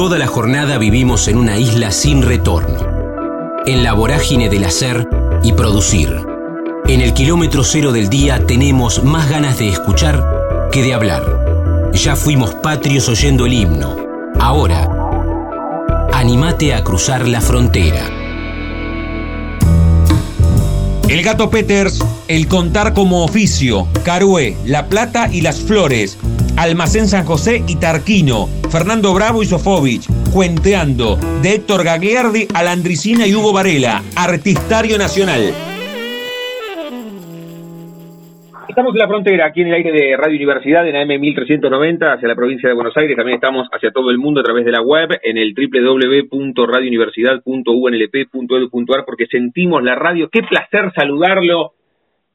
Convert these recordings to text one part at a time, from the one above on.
Toda la jornada vivimos en una isla sin retorno, en la vorágine del hacer y producir. En el kilómetro cero del día tenemos más ganas de escuchar que de hablar. Ya fuimos patrios oyendo el himno. Ahora, animate a cruzar la frontera. El gato Peters, el contar como oficio, Carué, La Plata y Las Flores, Almacén San José y Tarquino, Fernando Bravo y Sofovich, Cuenteando, de Héctor Gagliardi a Landricina y Hugo Varela, Artistario Nacional. Estamos en la frontera, aquí en el aire de Radio Universidad, en AM 1390, hacia la provincia de Buenos Aires. También estamos hacia todo el mundo a través de la web, en el www.radiouniversidad.unlp.edu.ar, porque sentimos la radio. Qué placer saludarlo.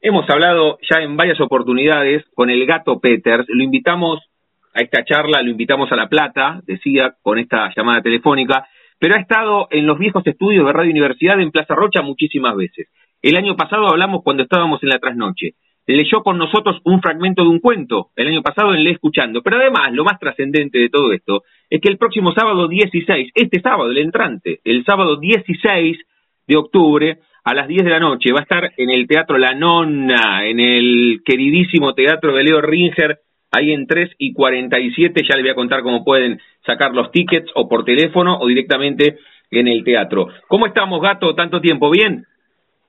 Hemos hablado ya en varias oportunidades con el gato Peters. Lo invitamos a esta charla, lo invitamos a La Plata, decía, con esta llamada telefónica, pero ha estado en los viejos estudios de Radio Universidad en Plaza Rocha muchísimas veces. El año pasado hablamos cuando estábamos en la trasnoche leyó con nosotros un fragmento de un cuento el año pasado en Le Escuchando. Pero además, lo más trascendente de todo esto es que el próximo sábado 16, este sábado, el entrante, el sábado 16 de octubre, a las 10 de la noche, va a estar en el Teatro La Nonna, en el queridísimo Teatro de Leo Ringer, ahí en 3 y 47. Ya les voy a contar cómo pueden sacar los tickets o por teléfono o directamente en el teatro. ¿Cómo estamos, gato? ¿Tanto tiempo? ¿Bien?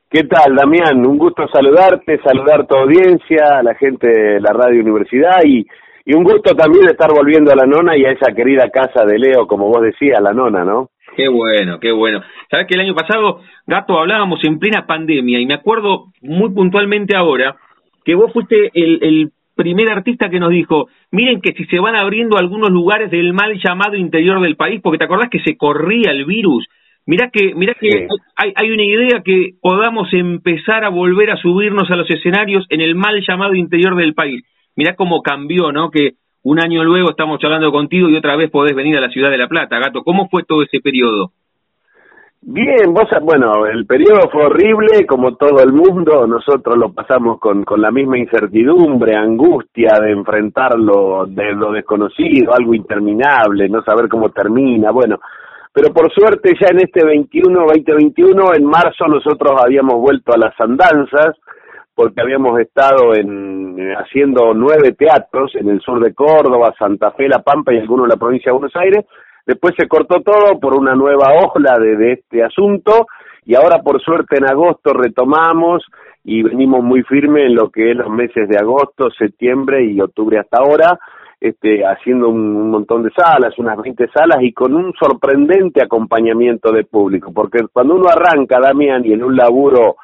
¿Qué tal, Damián? Un gusto saludarte, saludar tu audiencia, a la gente de la Radio Universidad y, y un gusto también estar volviendo a la nona y a esa querida casa de Leo, como vos decías, la nona, ¿no? Qué bueno, qué bueno. Sabes que el año pasado, Gato, hablábamos en plena pandemia y me acuerdo muy puntualmente ahora que vos fuiste el, el primer artista que nos dijo, miren que si se van abriendo algunos lugares del mal llamado interior del país, porque te acordás que se corría el virus Mirá que, mirá que hay, hay, una idea que podamos empezar a volver a subirnos a los escenarios en el mal llamado interior del país. Mirá cómo cambió, ¿no? Que un año luego estamos charlando contigo y otra vez podés venir a la ciudad de La Plata, Gato. ¿Cómo fue todo ese periodo? Bien, vos, bueno, el periodo fue horrible, como todo el mundo, nosotros lo pasamos con, con la misma incertidumbre, angustia de enfrentarlo, de lo desconocido, algo interminable, no saber cómo termina, bueno, pero por suerte ya en este 21, 2021, en marzo nosotros habíamos vuelto a las andanzas, porque habíamos estado en, eh, haciendo nueve teatros en el sur de Córdoba, Santa Fe, La Pampa y algunos en la provincia de Buenos Aires. Después se cortó todo por una nueva ola de, este asunto y ahora por suerte en agosto retomamos y venimos muy firmes en lo que es los meses de agosto, septiembre y octubre hasta ahora este, haciendo un, montón de salas, unas 20 salas y con un sorprendente acompañamiento de público, porque cuando uno arranca, Damián, y en un laburo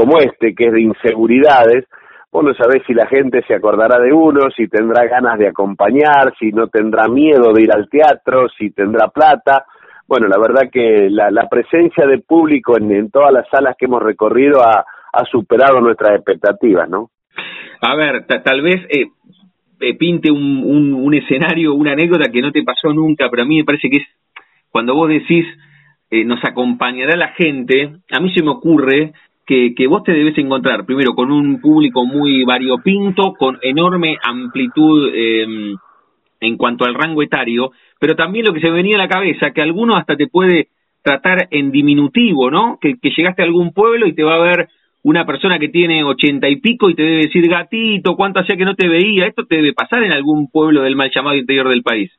como este, que es de inseguridades, vos no sabés si la gente se acordará de uno, si tendrá ganas de acompañar, si no tendrá miedo de ir al teatro, si tendrá plata. Bueno, la verdad que la, la presencia de público en, en, todas las salas que hemos recorrido ha, superado nuestras expectativas, ¿no? A ver, tal vez eh, eh, pinte un, un, un, escenario, una anécdota que no te pasó nunca, pero a mí me parece que es cuando vos decís eh, nos acompañará la gente, a mí se me ocurre que, vos te debes encontrar primero con un público muy variopinto, con enorme amplitud eh, en cuanto al rango etario, pero también lo que se venía a la cabeza, que alguno hasta te puede tratar en diminutivo, ¿no? Que, que llegaste a algún pueblo y te va a ver una persona que tiene ochenta y pico y te debe decir, gatito, ¿cuánto hacía que no te veía? ¿Esto te debe pasar en algún pueblo del mal llamado interior del país?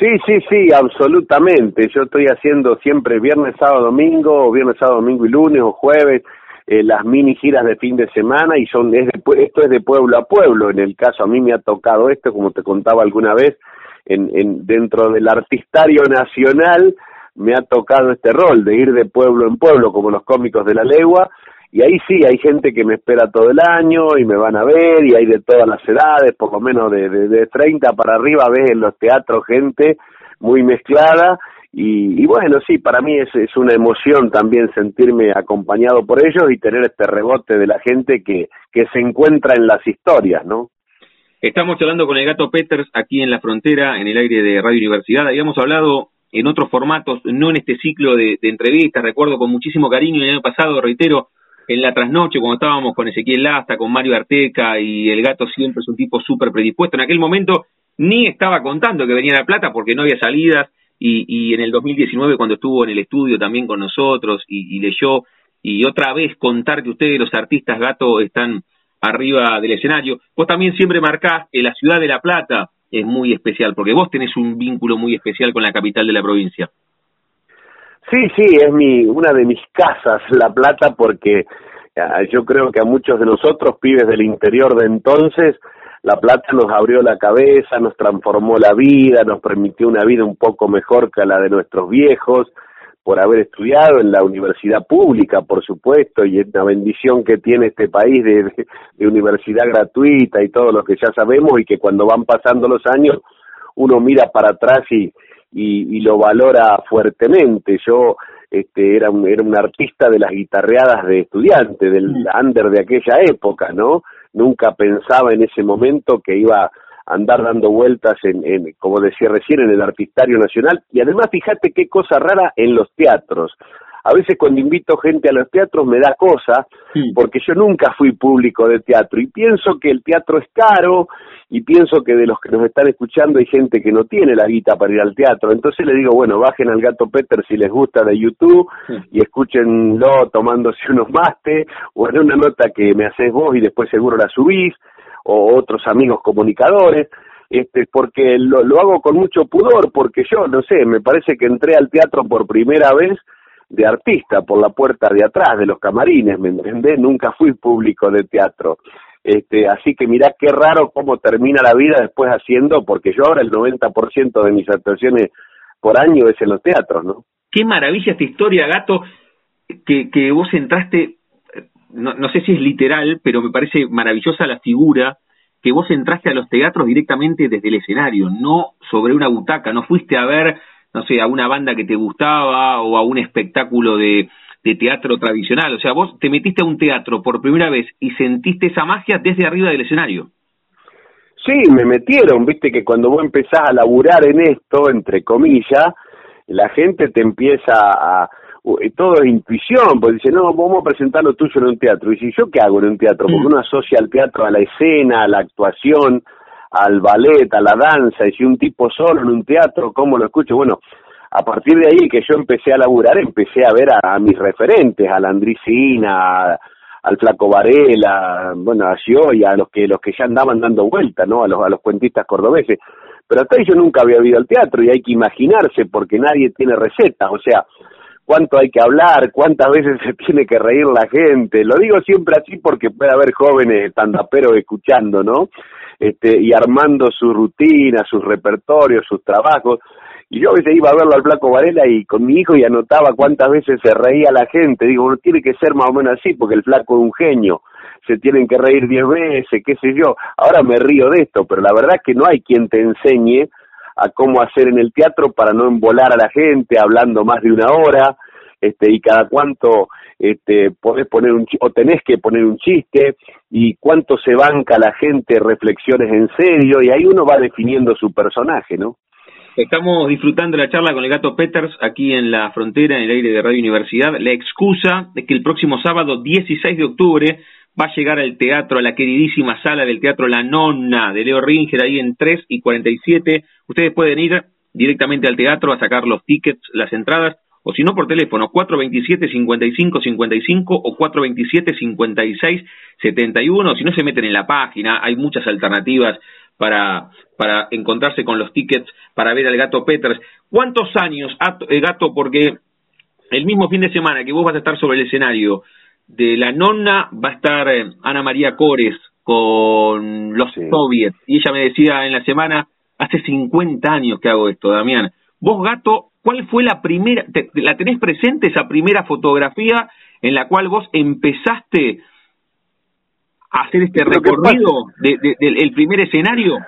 Sí, sí, sí, absolutamente. Yo estoy haciendo siempre viernes, sábado, domingo, o viernes, sábado, domingo y lunes, o jueves, eh, las mini giras de fin de semana, y son es de, esto es de pueblo a pueblo. En el caso, a mí me ha tocado esto, como te contaba alguna vez, en, en dentro del artistario nacional, me ha tocado este rol de ir de pueblo en pueblo, como los cómicos de la legua, y ahí sí, hay gente que me espera todo el año y me van a ver, y hay de todas las edades, por lo menos de, de, de 30 para arriba, ves en los teatros gente muy mezclada, y, y bueno, sí, para mí es, es una emoción también sentirme acompañado por ellos y tener este rebote de la gente que, que se encuentra en las historias, ¿no? Estamos hablando con el gato Peters aquí en la frontera, en el aire de Radio Universidad. Habíamos hablado en otros formatos, no en este ciclo de, de entrevistas. Recuerdo con muchísimo cariño el año pasado, reitero, en la trasnoche, cuando estábamos con Ezequiel Lasta, con Mario Arteca y el gato siempre es un tipo súper predispuesto. En aquel momento ni estaba contando que venía La Plata porque no había salidas y, y en el 2019 cuando estuvo en el estudio también con nosotros y, y leyó y otra vez contar que ustedes los artistas gato están arriba del escenario. Vos también siempre marcás que la ciudad de La Plata es muy especial, porque vos tenés un vínculo muy especial con la capital de la provincia. Sí, sí, es mi una de mis casas, La Plata, porque ah, yo creo que a muchos de nosotros, pibes del interior de entonces, La Plata nos abrió la cabeza, nos transformó la vida, nos permitió una vida un poco mejor que la de nuestros viejos, por haber estudiado en la universidad pública, por supuesto, y es una bendición que tiene este país de, universidad gratuita y todo lo que ya sabemos y que cuando van pasando los años uno mira para atrás y, y, lo valora fuertemente. Yo este, era, un, era un artista de las guitarreadas de estudiante, del mm. under de aquella época, ¿no? Nunca pensaba en ese momento que iba andar dando vueltas en, en, como decía recién, en el Artistario Nacional. Y además, fíjate qué cosa rara en los teatros. A veces cuando invito gente a los teatros me da cosa, porque yo nunca fui público de teatro y pienso que el teatro es caro y pienso que de los que nos están escuchando hay gente que no tiene la guita para ir al teatro. Entonces le digo, bueno, bajen al Gato Peter si les gusta de YouTube y escúchenlo tomándose unos mastes o en una nota que me haces vos y después seguro la subís o otros amigos comunicadores, este, porque lo, lo hago con mucho pudor, porque yo, no sé, me parece que entré al teatro por primera vez de artista por la puerta de atrás de los camarines, ¿me entendés? Nunca fui público de teatro. Este, así que mirá qué raro cómo termina la vida después haciendo, porque yo ahora el 90% de mis actuaciones por año es en los teatros, ¿no? Qué maravilla esta historia, Gato, que, que vos entraste no, no sé si es literal, pero me parece maravillosa la figura que vos entraste a los teatros directamente desde el escenario, no sobre una butaca, no fuiste a ver, no sé, a una banda que te gustaba o a un espectáculo de, de teatro tradicional, o sea, vos te metiste a un teatro por primera vez y sentiste esa magia desde arriba del escenario. Sí, me metieron, viste que cuando vos empezás a laburar en esto, entre comillas, la gente te empieza a, todo es intuición, porque dice, no, vamos a presentar lo tuyo en un teatro. Y si yo qué hago en un teatro, porque mm. uno asocia al teatro a la escena, a la actuación, al ballet, a la danza, y si un tipo solo en un teatro, ¿cómo lo escucho? Bueno, a partir de ahí que yo empecé a laburar, empecé a ver a, mis referentes, a la Andricina, al Flaco Varela, bueno, a y a los que los que ya andaban dando vuelta, ¿no? A los, a los cuentistas cordobeses. Pero hasta ahí yo nunca había ido al teatro y hay que imaginarse porque nadie tiene recetas, o sea, cuánto hay que hablar, cuántas veces se tiene que reír la gente. Lo digo siempre así porque puede haber jóvenes tandaperos escuchando, ¿no? Este, y armando su rutina, sus repertorios, sus trabajos. Y yo a veces iba a verlo al Flaco Varela y con mi hijo y anotaba cuántas veces se reía la gente. Digo, bueno, tiene que ser más o menos así porque el Flaco es un genio. Se tienen que reír diez veces, qué sé yo. Ahora me río de esto, pero la verdad es que no hay quien te enseñe a cómo hacer en el teatro para no embolar a la gente hablando más de una hora, este, y cada cuánto este, podés poner un o tenés que poner un chiste y cuánto se banca la gente reflexiones en serio y ahí uno va definiendo su personaje, ¿no? Estamos disfrutando la charla con el gato Peters aquí en la frontera, en el aire de Radio Universidad. La excusa es que el próximo sábado 16 de octubre va a llegar al teatro, a la queridísima sala del teatro La Nonna de Leo Ringer, ahí en 3 y 47. Ustedes pueden ir directamente al teatro a sacar los tickets, las entradas, o si no por teléfono 427-5555 o 427-5671, si no se meten en la página, hay muchas alternativas para, para encontrarse con los tickets para ver al gato Peters. ¿Cuántos años, eh, gato, porque el mismo fin de semana que vos vas a estar sobre el escenario, de la nonna va a estar eh, Ana María Cores con los soviets. Y ella me decía en la semana, hace 50 años que hago esto, Damián. Vos, gato, ¿cuál fue la primera, la tenés presente esa primera fotografía en la cual vos empezaste a hacer este recorrido del primer escenario?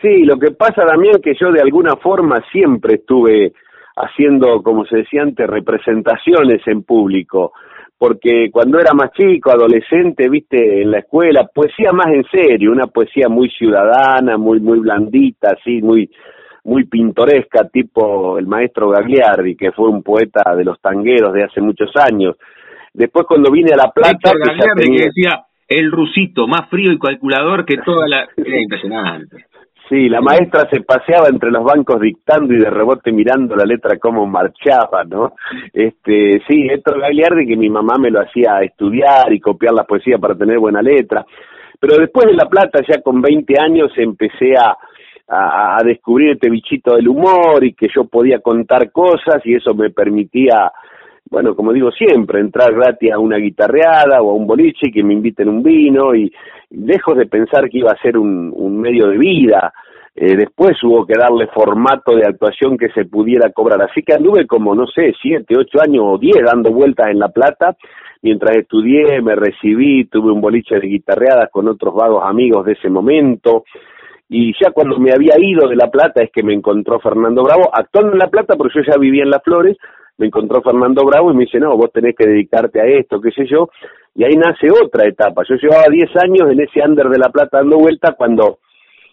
Sí, lo que pasa, Damián, que yo de alguna forma siempre estuve haciendo, como se decía antes, representaciones en público porque cuando era más chico, adolescente, viste, en la escuela, poesía más en serio, una poesía muy ciudadana, muy muy blandita, así, muy muy pintoresca, tipo el maestro Gagliardi, que fue un poeta de los tangueros de hace muchos años. Después cuando vine a La Plata... Gagliardi que decía, el rusito, más frío y calculador que toda la... Era impresionante. Sí, la maestra se paseaba entre los bancos dictando y de rebote mirando la letra cómo marchaba, ¿no? Este, sí, Héctor Gagliardi que mi mamá me lo hacía estudiar y copiar la poesía para tener buena letra. Pero después de La Plata, ya con 20 años, empecé a, a, descubrir este bichito del humor y que yo podía contar cosas y eso me permitía bueno, como digo siempre, entrar gratis a una guitarreada o a un boliche y que me inviten un vino y, lejos de pensar que iba a ser un, un medio de vida, eh, después hubo que darle formato de actuación que se pudiera cobrar. Así que anduve como, no sé, siete, ocho años o diez dando vueltas en La Plata. Mientras estudié, me recibí, tuve un boliche de guitarreadas con otros vagos amigos de ese momento. Y ya cuando me había ido de La Plata es que me encontró Fernando Bravo, actuando en La Plata porque yo ya vivía en Las Flores, me encontró Fernando Bravo y me dice, no, vos tenés que dedicarte a esto, qué sé yo, y ahí nace otra etapa. Yo llevaba 10 años en ese under de La Plata dando vuelta cuando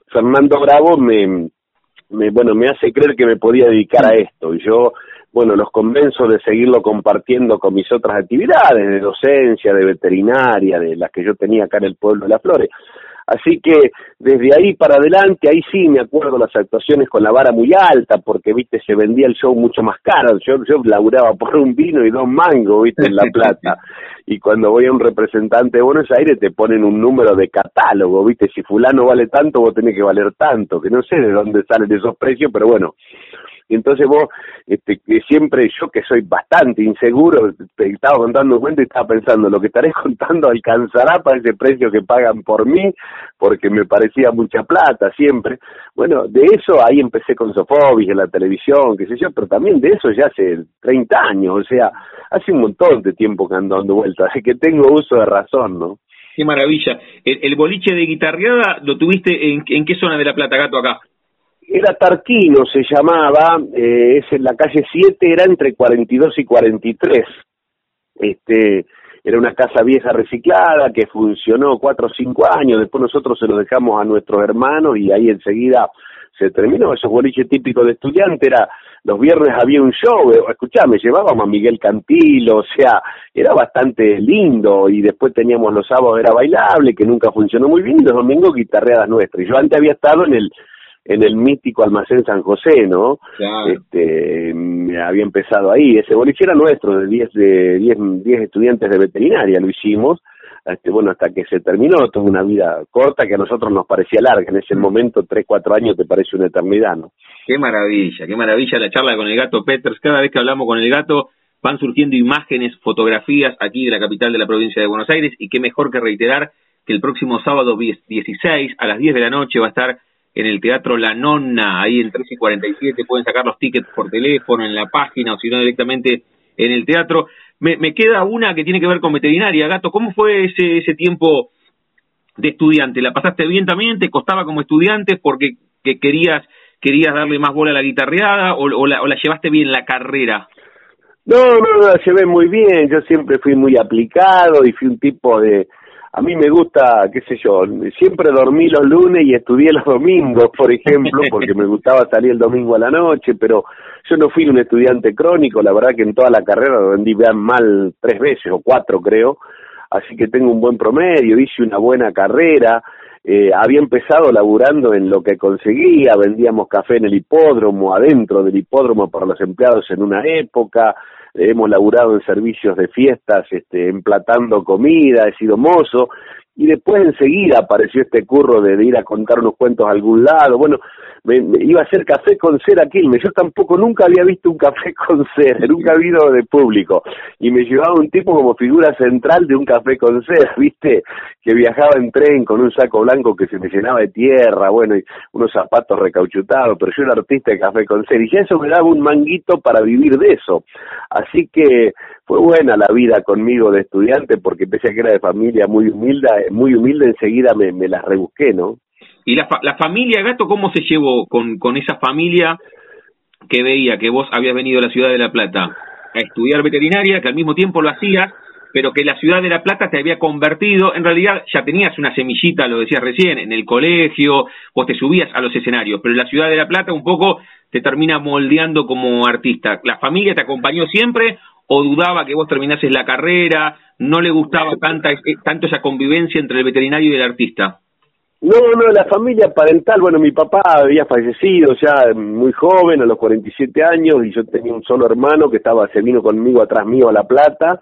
Fernando Bravo me, me, bueno, me hace creer que me podía dedicar a esto, y yo, bueno, los convenzo de seguirlo compartiendo con mis otras actividades, de docencia, de veterinaria, de las que yo tenía acá en el pueblo de Las Flores. Así que desde ahí para adelante, ahí sí me acuerdo las actuaciones con la vara muy alta, porque, viste, se vendía el show mucho más caro. Yo, yo laburaba por un vino y dos mangos, viste, en La Plata. y cuando voy a un representante de Buenos Aires te ponen un número de catálogo, viste, si fulano vale tanto, vos tenés que valer tanto, que no sé de dónde salen esos precios, pero bueno, y entonces vos, este, que siempre yo que soy bastante inseguro, estaba contando cuenta y estaba pensando, lo que estaré contando alcanzará para ese precio que pagan por mí, porque me parecía mucha plata siempre. Bueno, de eso ahí empecé con Sofobis en la televisión, qué sé yo, pero también de eso ya hace 30 años, o sea, hace un montón de tiempo que ando dando vueltas, así que tengo uso de razón, ¿no? Qué maravilla. El, boliche de guitarreada lo tuviste en qué zona de La Plata, Gato, acá? Era Tarquino, se llamaba, eh, es en la calle 7, era entre 42 y 43. Este, era una casa vieja reciclada que funcionó cuatro o cinco años, después nosotros se lo dejamos a nuestros hermanos y ahí enseguida se terminó. Esos boliches típicos de estudiante era, los viernes había un show, eh, escuchame, llevábamos a Miguel Cantilo, o sea, era bastante lindo y después teníamos los sábados era bailable, que nunca funcionó muy bien, y los domingos guitarreadas nuestras. Y yo antes había estado en el en el mítico almacén San José, ¿no? Este, me había empezado ahí, ese boliche era nuestro, de 10 de 10, 10 estudiantes de veterinaria lo hicimos, este, bueno, hasta que se terminó, toda una vida corta que a nosotros nos parecía larga, en ese momento 3, 4 años te parece una eternidad, ¿no? Qué maravilla, qué maravilla la charla con el gato Peters, cada vez que hablamos con el gato van surgiendo imágenes, fotografías aquí de la capital de la provincia de Buenos Aires. Y qué mejor que reiterar que el próximo sábado 16 a las 10 de la noche va a estar en el Teatro La Nonna, ahí en 13 y 47, pueden sacar los tickets por teléfono, en la página, o si no directamente en el teatro. Me, me queda una que tiene que ver con veterinaria. Gato, ¿cómo fue ese, ese tiempo de estudiante? ¿La pasaste bien también? ¿Te costaba como estudiante porque que querías, querías darle más bola a la guitarreada o, o, la, o la llevaste bien la carrera? No, no, la llevé muy bien. Yo siempre fui muy aplicado y fui un tipo de, a mí me gusta, qué sé yo, siempre dormí los lunes y estudié los domingos, por ejemplo, porque me gustaba salir el domingo a la noche, pero yo no fui un estudiante crónico, la verdad que en toda la carrera rendí mal tres veces o cuatro creo, así que tengo un buen promedio, hice una buena carrera, eh, había empezado laburando en lo que conseguía, vendíamos café en el hipódromo, adentro del hipódromo para los empleados en una época, hemos laburado en servicios de fiestas, este, emplatando comida, he sido mozo, y después enseguida apareció este curro de, ir a contar unos cuentos a algún lado, bueno, me, iba a hacer café con cera Quilmes, yo tampoco nunca había visto un café con cera, nunca habido de público, y me llevaba un tipo como figura central de un café con cera, viste, que viajaba en tren con un saco blanco que se me llenaba de tierra, bueno, y unos zapatos recauchutados, pero yo era artista de café con cera, y ya eso me daba un manguito para vivir de eso, así que fue buena la vida conmigo de estudiante, porque pese a que era de familia muy humilde, muy humilde enseguida me, me las rebusqué, ¿no? ¿Y la, la familia Gato cómo se llevó con, con esa familia que veía que vos habías venido a la ciudad de La Plata a estudiar veterinaria, que al mismo tiempo lo hacías, pero que la ciudad de La Plata te había convertido, en realidad ya tenías una semillita, lo decías recién, en el colegio, vos te subías a los escenarios, pero la ciudad de La Plata un poco te termina moldeando como artista. ¿La familia te acompañó siempre o dudaba que vos terminases la carrera? ¿No le gustaba tanta, tanto esa convivencia entre el veterinario y el artista? No, no, la familia parental, bueno, mi papá había fallecido ya muy joven, a los 47 años, y yo tenía un solo hermano que estaba, se vino conmigo atrás mío a La Plata,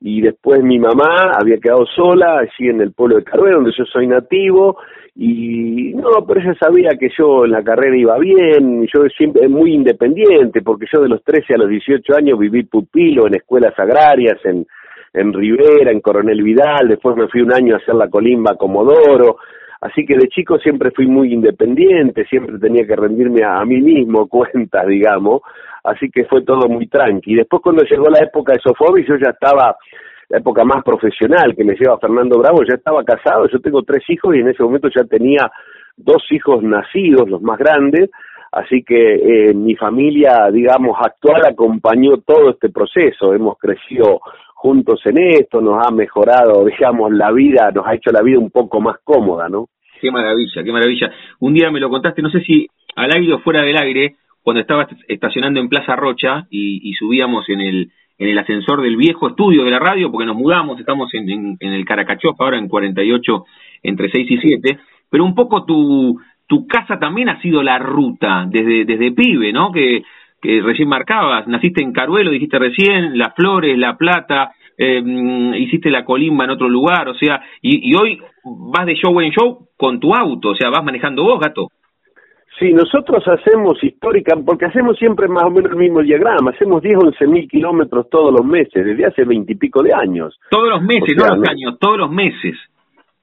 y después mi mamá había quedado sola allí en el pueblo de Carrera, donde yo soy nativo, y no, pero ella sabía que yo en la carrera iba bien, yo siempre muy independiente, porque yo de los 13 a los 18 años viví pupilo en escuelas agrarias, en, en Rivera, en Coronel Vidal, después me fui un año a hacer la colimba Comodoro, Así que de chico siempre fui muy independiente, siempre tenía que rendirme a, mí mismo cuentas, digamos, así que fue todo muy tranqui. Después cuando llegó la época de Sofobi, yo ya estaba, época más profesional que me lleva Fernando Bravo, ya estaba casado, yo tengo tres hijos y en ese momento ya tenía dos hijos nacidos, los más grandes, así que eh, mi familia, digamos, actual acompañó todo este proceso, hemos crecido juntos en esto, nos ha mejorado, digamos, la vida, nos ha hecho la vida un poco más cómoda, ¿no? Qué maravilla, qué maravilla. Un día me lo contaste, no sé si al aire o fuera del aire, cuando estaba estacionando en Plaza Rocha y, subíamos en el en el ascensor del viejo estudio de la radio, porque nos mudamos, estamos en, el Caracachof ahora en 48 entre 6 y 7, pero un poco tu, tu casa también ha sido la ruta desde, desde pibe, ¿no? Que recién marcabas, naciste en Caruelo, dijiste recién, Las Flores, La Plata, eh, hiciste la colimba en otro lugar, o sea, y, hoy vas de show en show con tu auto, o sea, vas manejando vos, gato. Sí, nosotros hacemos histórica, porque hacemos siempre más o menos el mismo diagrama, hacemos 10, 11 mil kilómetros todos los meses, desde hace veintipico de años. Todos los meses, no los años, todos los meses.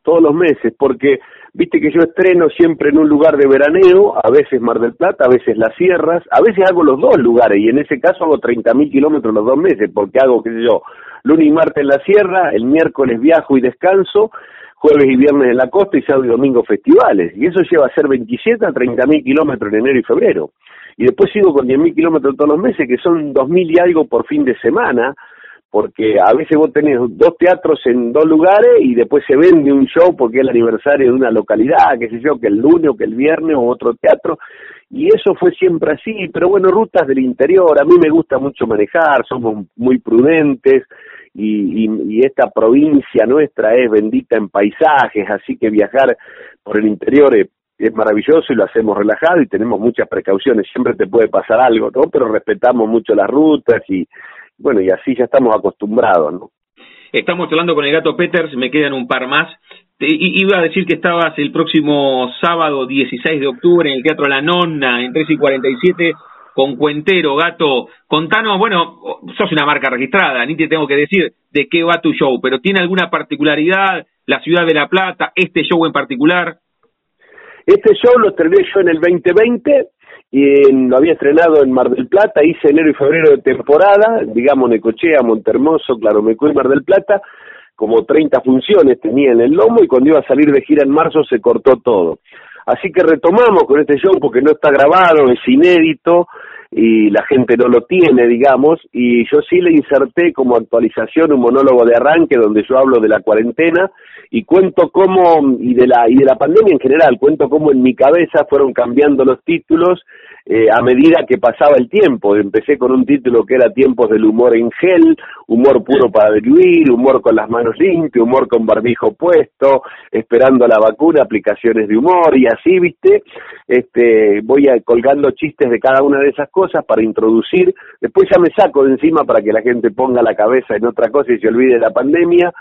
Todos los meses, porque Viste que yo estreno siempre en un lugar de veraneo, a veces Mar del Plata, a veces Las Sierras, a veces hago los dos lugares y en ese caso hago 30.000 kilómetros los dos meses porque hago, qué sé yo, lunes y martes en la Sierra, el miércoles viajo y descanso, jueves y viernes en la costa y sábado y domingo festivales. Y eso lleva a ser 27 a 30.000 kilómetros en enero y febrero. Y después sigo con 10.000 kilómetros todos los meses, que son 2.000 y algo por fin de semana, porque a veces vos tenés dos teatros en dos lugares y después se vende un show porque es el aniversario de una localidad, qué sé yo, que el lunes o que el viernes o otro teatro, y eso fue siempre así, pero bueno, rutas del interior, a mí me gusta mucho manejar, somos muy prudentes y, y, esta provincia nuestra es bendita en paisajes, así que viajar por el interior es, maravilloso y lo hacemos relajado y tenemos muchas precauciones, siempre te puede pasar algo, ¿no? Pero respetamos mucho las rutas y bueno, y así ya estamos acostumbrados, ¿no? Estamos hablando con el gato Peters, me quedan un par más. Te, iba a decir que estabas el próximo sábado 16 de octubre en el Teatro La Nonna, en 3 y 47, con Cuentero, gato. Contanos, bueno, sos una marca registrada, ni te tengo que decir de qué va tu show, pero ¿tiene alguna particularidad la ciudad de La Plata, este show en particular? Este show lo estrené yo en el 2020 y lo había estrenado en Mar del Plata, hice enero y febrero de temporada, digamos Necochea, Montermoso, Claromecó y Mar del Plata, como 30 funciones tenía en el lomo y cuando iba a salir de gira en marzo se cortó todo. Así que retomamos con este show porque no está grabado, es inédito y la gente no lo tiene, digamos, y yo sí le inserté como actualización un monólogo de arranque donde yo hablo de la cuarentena y cuento cómo, y de la, y de la pandemia en general, cuento cómo en mi cabeza fueron cambiando los títulos eh, a medida que pasaba el tiempo. Empecé con un título que era Tiempos del humor en gel, humor puro para diluir, humor con las manos limpias, humor con barbijo puesto, esperando la vacuna, aplicaciones de humor y así, ¿viste? Este, voy a, colgando chistes de cada una de esas cosas para introducir, después ya me saco de encima para que la gente ponga la cabeza en otra cosa y se olvide de la pandemia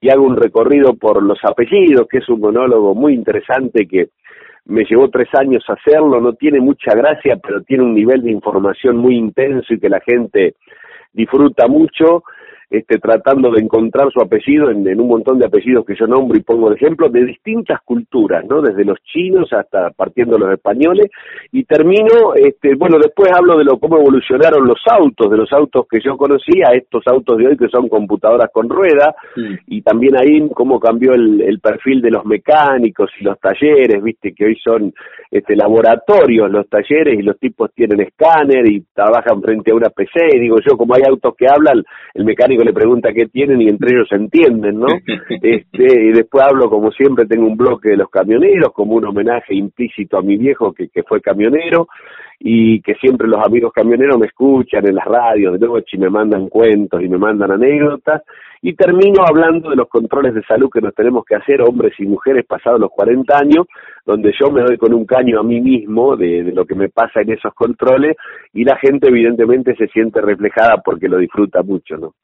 y hago un recorrido por los apellidos, que es un monólogo muy interesante que me llevó tres años hacerlo, no tiene mucha gracia, pero tiene un nivel de información muy intenso y que la gente disfruta mucho este, tratando de encontrar su apellido en, un montón de apellidos que yo nombro y pongo de ejemplo, de distintas culturas, ¿no? Desde los chinos hasta partiendo los españoles, y termino, este, bueno, después hablo de lo cómo evolucionaron los autos, de los autos que yo conocía, estos autos de hoy que son computadoras con rueda, y también ahí cómo cambió el, el, perfil de los mecánicos y los talleres, viste, que hoy son este, laboratorios los talleres y los tipos tienen escáner y trabajan frente a una PC, y digo yo, como hay autos que hablan, el mecánico técnico le pregunta qué tienen y entre ellos se entienden, ¿no? Este, y después hablo, como siempre, tengo un bloque de los camioneros, como un homenaje implícito a mi viejo que, que fue camionero, y que siempre los amigos camioneros me escuchan en las radios de noche y me mandan cuentos y me mandan anécdotas y termino hablando de los controles de salud que nos tenemos que hacer hombres y mujeres pasados los 40 años, donde yo me doy con un caño a mí mismo de, de lo que me pasa en esos controles y la gente evidentemente se siente reflejada porque lo disfruta mucho, ¿no?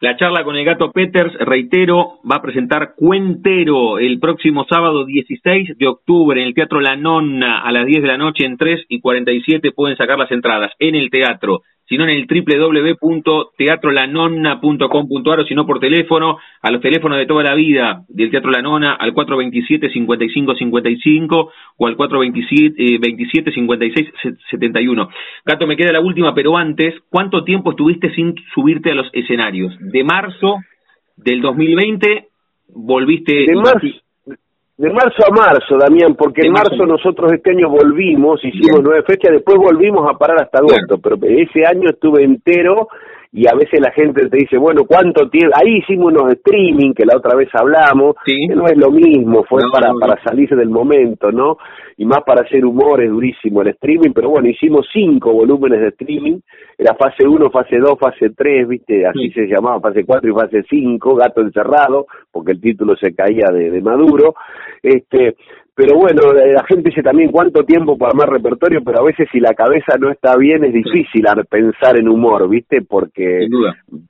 La charla con el gato Peters, reitero, va a presentar Cuentero el próximo sábado 16 de octubre en el Teatro La Nonna a las 10 de la noche en 3 y 47 pueden sacar las entradas en el teatro sino en el www.teatrolanonna.com.ar o si no por teléfono, a los teléfonos de toda la vida del Teatro La Nona, al 427-5555 o al 427-5671. Eh, Gato, me queda la última, pero antes, ¿cuánto tiempo estuviste sin subirte a los escenarios? De marzo del 2020 volviste... De marzo, de marzo a marzo, Damián, porque en marzo nosotros este año volvimos, hicimos nueve fechas, después volvimos a parar hasta agosto, pero ese año estuve entero y a veces la gente te dice, bueno, ¿cuánto tiempo? Ahí hicimos unos streaming que la otra vez hablamos, que no es lo mismo, fue para, para salir del momento, ¿no? Y más para hacer humor, es durísimo el streaming, pero bueno, hicimos cinco volúmenes de streaming, era fase 1, fase 2, fase 3, ¿viste? Así se llamaba, fase 4 y fase 5, Gato Encerrado, porque el título se caía de, de Maduro, este, pero bueno, la gente dice también cuánto tiempo para más repertorio, pero a veces si la cabeza no está bien es difícil pensar en humor, ¿viste? Porque,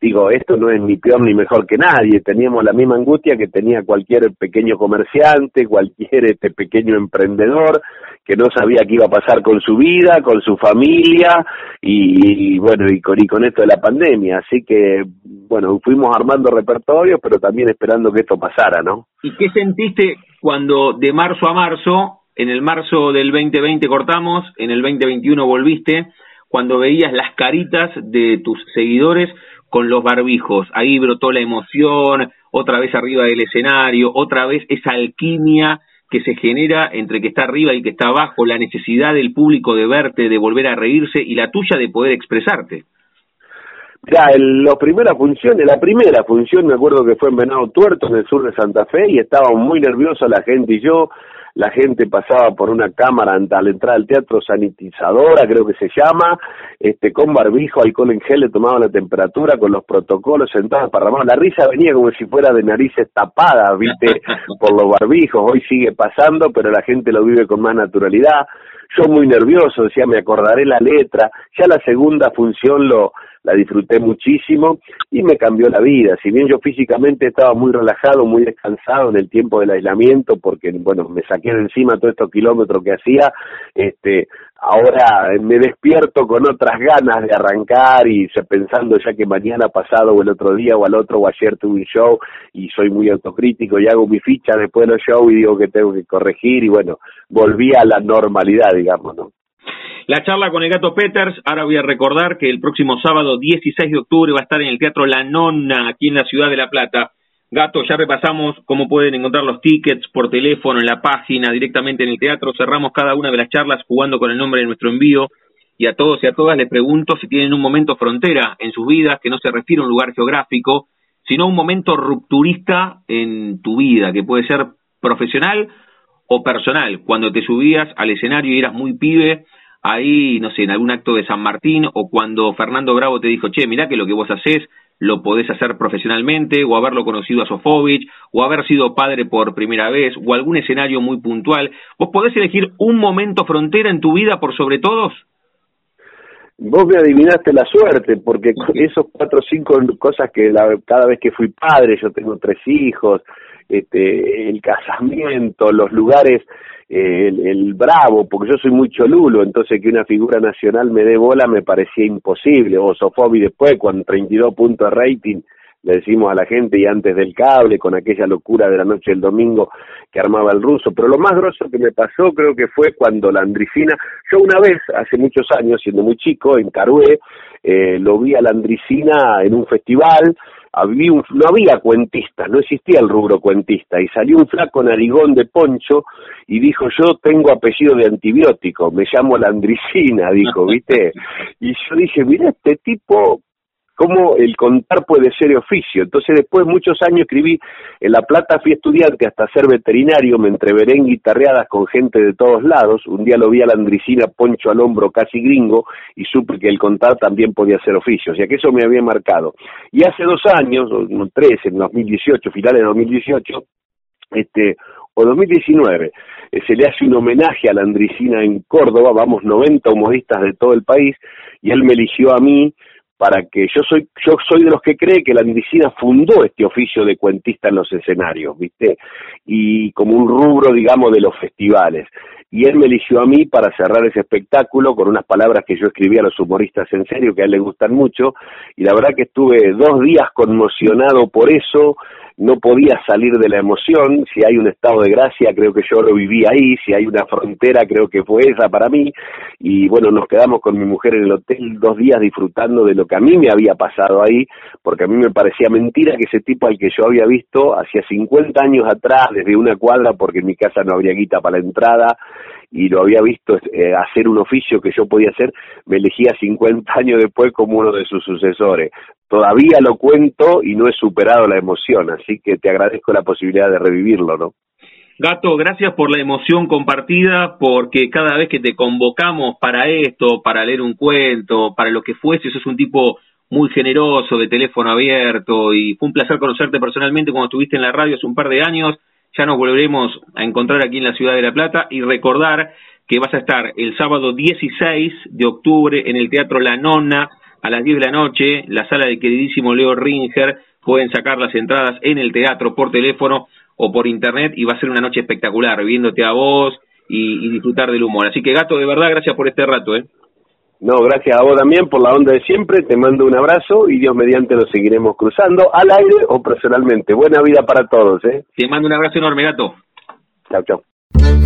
digo, esto no es ni peor ni mejor que nadie, teníamos la misma angustia que tenía cualquier pequeño comerciante, cualquier este pequeño emprendedor que no sabía qué iba a pasar con su vida, con su familia y, bueno, y con, y con esto de la pandemia. Así que, bueno, fuimos armando repertorios, pero también esperando que esto pasara, ¿no? ¿Y qué sentiste cuando de marzo a marzo, en el marzo del 2020 cortamos, en el 2021 volviste, cuando veías las caritas de tus seguidores con los barbijos, ahí brotó la emoción, otra vez arriba del escenario, otra vez esa alquimia que se genera entre que está arriba y que está abajo, la necesidad del público de verte, de volver a reírse y la tuya de poder expresarte. Ya, la primera función, la primera función me acuerdo que fue en Venado Tuerto, en el sur de Santa Fe, y estaba muy nerviosa la gente y yo, la gente pasaba por una cámara al entrar al teatro sanitizadora, creo que se llama, este, con barbijo, alcohol en gel, le tomaban la temperatura, con los protocolos sentados para La risa venía como si fuera de narices tapadas, viste, por los barbijos, hoy sigue pasando, pero la gente lo vive con más naturalidad. Yo muy nervioso, decía, me acordaré la letra. Ya la segunda función lo, la disfruté muchísimo y me cambió la vida. Si bien yo físicamente estaba muy relajado, muy descansado en el tiempo del aislamiento, porque bueno, me saqué de encima todos estos kilómetros que hacía, este, ahora me despierto con otras ganas de arrancar y pensando ya que mañana pasado o el otro día o al otro o ayer tuve un show y soy muy autocrítico y hago mi ficha después de los shows y digo que tengo que corregir y bueno, volví a la normalidad, digamos, ¿no? La charla con el gato Peters, ahora voy a recordar que el próximo sábado 16 de octubre va a estar en el Teatro La Nonna, aquí en la ciudad de La Plata. Gato, ya repasamos cómo pueden encontrar los tickets por teléfono, en la página, directamente en el teatro. Cerramos cada una de las charlas jugando con el nombre de nuestro envío. Y a todos y a todas les pregunto si tienen un momento frontera en sus vidas, que no se refiere a un lugar geográfico, sino un momento rupturista en tu vida, que puede ser profesional o personal. Cuando te subías al escenario y eras muy pibe, ahí, no sé, en algún acto de San Martín o cuando Fernando Bravo te dijo, che, mirá que lo que vos haces lo podés hacer profesionalmente o haberlo conocido a Sofovich o haber sido padre por primera vez o algún escenario muy puntual. ¿Vos podés elegir un momento frontera en tu vida por sobre todos? Vos me adivinaste la suerte, porque esos cuatro o cinco cosas que cada vez que fui padre, yo tengo tres hijos, este, el casamiento, los lugares eh, el, bravo, porque yo soy muy cholulo, entonces que una figura nacional me dé bola me parecía imposible, o Sofobi después, con 32 puntos de rating, le decimos a la gente y antes del cable, con aquella locura de la noche del domingo que armaba el ruso, pero lo más grosso que me pasó creo que fue cuando la Andricina, yo una vez, hace muchos años, siendo muy chico, en Carué, eh, lo vi a la Andricina en un festival, no había cuentistas, no existía el rubro cuentista, y salió un flaco narigón de poncho y dijo, yo tengo apellido de antibiótico, me llamo Landricina, dijo, ¿viste? Y yo dije, mira, este tipo cómo el contar puede ser oficio. Entonces después muchos años escribí, en La Plata fui estudiante hasta ser veterinario, me entreveré en guitarreadas con gente de todos lados, un día lo vi a la Andricina poncho al hombro casi gringo y supe que el contar también podía ser oficio, o sea que eso me había marcado. Y hace dos años, tres, en 2018, finales de 2018, este, o 2019, eh, se le hace un homenaje a la Andricina en Córdoba, vamos 90 humoristas de todo el país, y él me eligió a mí para que yo soy yo soy de los que cree que la medicina fundó este oficio de cuentista en los escenarios, ¿viste? Y como un rubro, digamos, de los festivales. Y él me eligió a mí para cerrar ese espectáculo con unas palabras que yo escribí a los humoristas en serio, que a él le gustan mucho, y la verdad que estuve dos días conmocionado por eso, no podía salir de la emoción, si hay un estado de gracia creo que yo lo viví ahí, si hay una frontera creo que fue esa para mí, y bueno, nos quedamos con mi mujer en el hotel dos días disfrutando de lo que a mí me había pasado ahí, porque a mí me parecía mentira que ese tipo al que yo había visto hacía 50 años atrás, desde una cuadra, porque en mi casa no habría guita para la entrada, y lo había visto eh, hacer un oficio que yo podía hacer, me elegía 50 años después como uno de sus sucesores. Todavía lo cuento y no he superado la emoción, así que te agradezco la posibilidad de revivirlo, ¿no? Gato, gracias por la emoción compartida, porque cada vez que te convocamos para esto, para leer un cuento, para lo que fuese, sos un tipo muy generoso, de teléfono abierto, y fue un placer conocerte personalmente cuando estuviste en la radio hace un par de años, ya nos volveremos a encontrar aquí en la ciudad de La Plata y recordar que vas a estar el sábado 16 de octubre en el Teatro La Nona a las 10 de la noche, la sala del queridísimo Leo Ringer, pueden sacar las entradas en el teatro por teléfono o por internet y va a ser una noche espectacular, viéndote a vos y, y disfrutar del humor. Así que Gato, de verdad, gracias por este rato. ¿eh? No, gracias a vos también por la onda de siempre. Te mando un abrazo y Dios mediante lo seguiremos cruzando al aire o personalmente. Buena vida para todos, ¿eh? Te mando un abrazo enorme, gato. Chao, chao.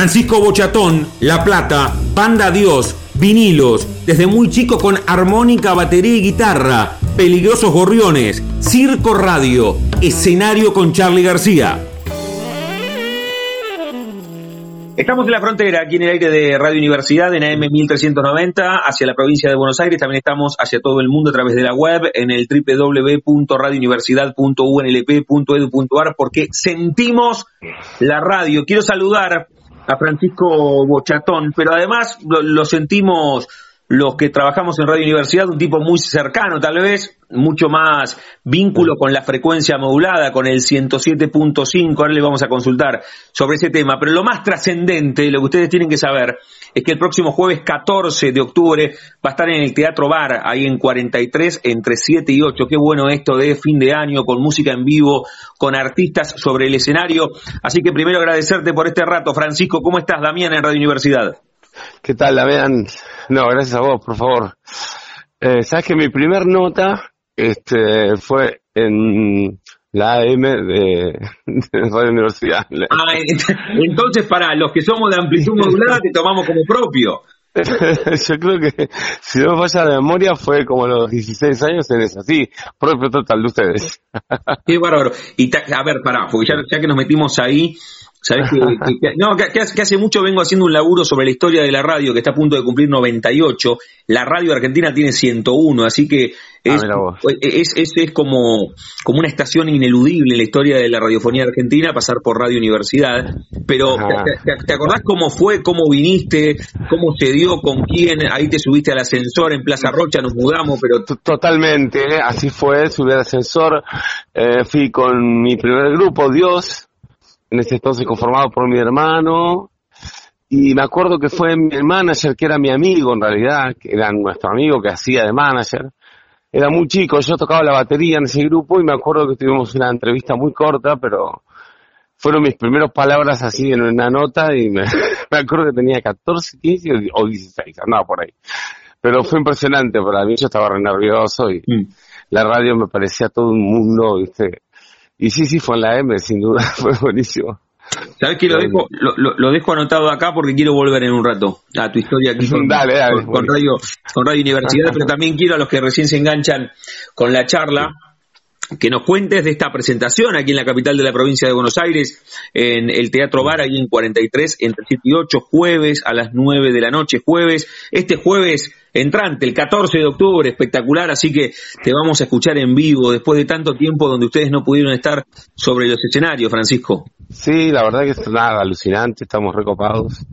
Francisco Bochatón, La Plata, Banda Dios, vinilos, desde muy chico con armónica, batería y guitarra, peligrosos gorriones, circo radio, escenario con Charlie García. Estamos en la frontera, aquí en el aire de Radio Universidad, en AM 1390, hacia la provincia de Buenos Aires. También estamos hacia todo el mundo a través de la web, en el www.radiouniversidad.unlp.edu.ar, porque sentimos la radio. Quiero saludar a Francisco Bochatón, pero además lo, lo sentimos los que trabajamos en Radio Universidad, un tipo muy cercano tal vez, mucho más vínculo con la frecuencia modulada, con el 107.5, ahora le vamos a consultar sobre ese tema, pero lo más trascendente, lo que ustedes tienen que saber, es que el próximo jueves 14 de octubre va a estar en el Teatro Bar, ahí en 43, entre 7 y 8, qué bueno esto de fin de año, con música en vivo, con artistas sobre el escenario, así que primero agradecerte por este rato, Francisco, ¿cómo estás, Damián, en Radio Universidad? ¿Qué tal, Damián? No, gracias a vos, por favor. Eh, Sabes que mi primer nota este, fue en la AM de, de Radio Universidad. Ah, entonces, para los que somos de amplitud modulada, te tomamos como propio. Yo creo que, si no me falla la memoria, fue como a los 16 años en esa, sí, propio total de ustedes. Qué bárbaro. Y ta- a ver, pará, porque ya, ya que nos metimos ahí, ¿sabés que, que- que- no, que, hace, mucho vengo haciendo un laburo sobre la historia de la radio, que está a punto de cumplir 98. La radio argentina tiene 101, así que Ah, es, es, es, es como, como una estación ineludible en la historia de la radiofonía argentina, pasar por Radio Universidad. Pero. ¿te, te- te acordás cómo fue, cómo viniste, cómo se dio, con quién? Ahí te subiste al ascensor en Plaza Rocha, nos mudamos, pero Totalmente, así fue, subí al ascensor, eh, fui con mi primer grupo, Dios, en ese entonces conformado por mi hermano, y me acuerdo que fue mi manager, que era mi amigo en realidad, que era nuestro amigo que hacía de manager, era muy chico, yo tocaba la batería en ese grupo y me acuerdo que tuvimos una entrevista muy corta, pero fueron mis primeras palabras así en una nota y me, me acuerdo que tenía 14, 15 o 16, andaba por ahí. Pero fue impresionante para mí, yo estaba re nervioso y Mm. la radio me parecía todo un mundo, ¿viste? Y sí, sí, fue en la M, sin duda, fue buenísimo. ¿Sabes qué? Lo dejo, lo, dejo anotado acá porque quiero volver en un rato a tu historia aquí con, dale, dale, con, Radio, con Radio Universidad, pero también quiero a los que recién se enganchan con la charla que nos cuentes de esta presentación aquí en la capital de la provincia de Buenos Aires, en el Teatro Bar, ahí en 43, entre 7 y 8, jueves a las 9 de la noche, jueves. Este jueves entrante, el 14 de octubre, espectacular, así que te vamos a escuchar en vivo después de tanto tiempo donde ustedes no pudieron estar sobre los escenarios, Francisco. Sí, la verdad que es nada alucinante, estamos recopados,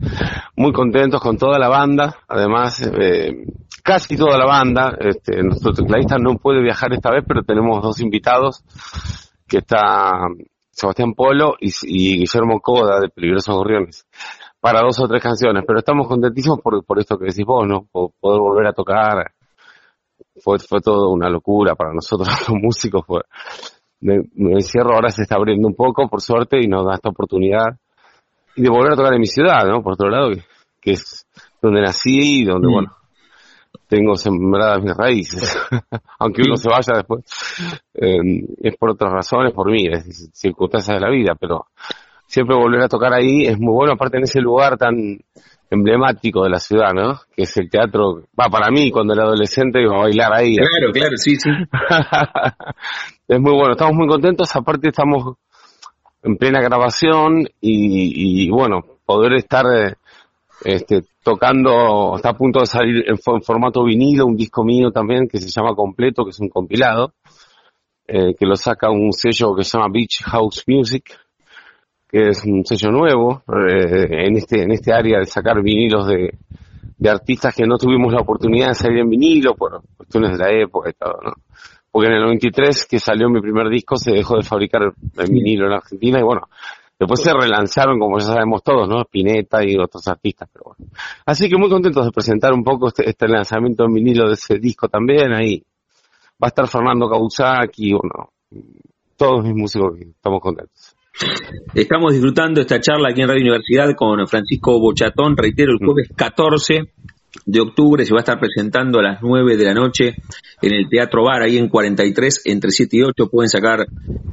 muy contentos con toda la banda, además eh, casi toda la banda, este, nuestro tecladista no puede viajar esta vez, pero tenemos dos invitados, que está Sebastián Polo y, y Guillermo Coda de Peligrosos Gorriones para dos o tres canciones, pero estamos contentísimos por, por esto que decís vos, ¿no? poder volver a tocar. Fue, fue todo una locura para nosotros los músicos. Fue, me, encierro ahora se está abriendo un poco, por suerte, y nos da esta oportunidad. Y de volver a tocar en mi ciudad, ¿no? Por otro lado, que, es donde nací y donde, mm. bueno, tengo sembradas mis raíces. Aunque uno se vaya después, eh, es por otras razones, por mí, es circunstancias de la vida, pero siempre volver a tocar ahí es muy bueno, aparte en ese lugar tan emblemático de la ciudad, ¿no? Que es el teatro, va para mí cuando era adolescente iba a bailar ahí. Claro, claro, sí, sí. es muy bueno, estamos muy contentos, aparte estamos en plena grabación y, bueno, poder estar eh, este, tocando, está a punto de salir en, formato vinilo, un disco mío también que se llama Completo, que es un compilado, eh, que lo saca un sello que se llama Beach House Music, que es un sello nuevo eh, en este en este área de sacar vinilos de, de artistas que no tuvimos la oportunidad de salir en vinilo por cuestiones de la época y todo, ¿no? Porque en el 93 que salió mi primer disco se dejó de fabricar en vinilo en Argentina y bueno, después se relanzaron como ya sabemos todos, ¿no? Spinetta y otros artistas, pero bueno. Así que muy contentos de presentar un poco este, este lanzamiento en vinilo de ese disco también, ahí va a estar Fernando Kawasaki, bueno, todos mis músicos estamos contentos. Estamos disfrutando esta charla aquí en Radio Universidad con Francisco Bochatón, reitero, el jueves 14 de octubre se va a estar presentando a las 9 de la noche en el Teatro Bar, ahí en 43, entre 7 y 8 pueden sacar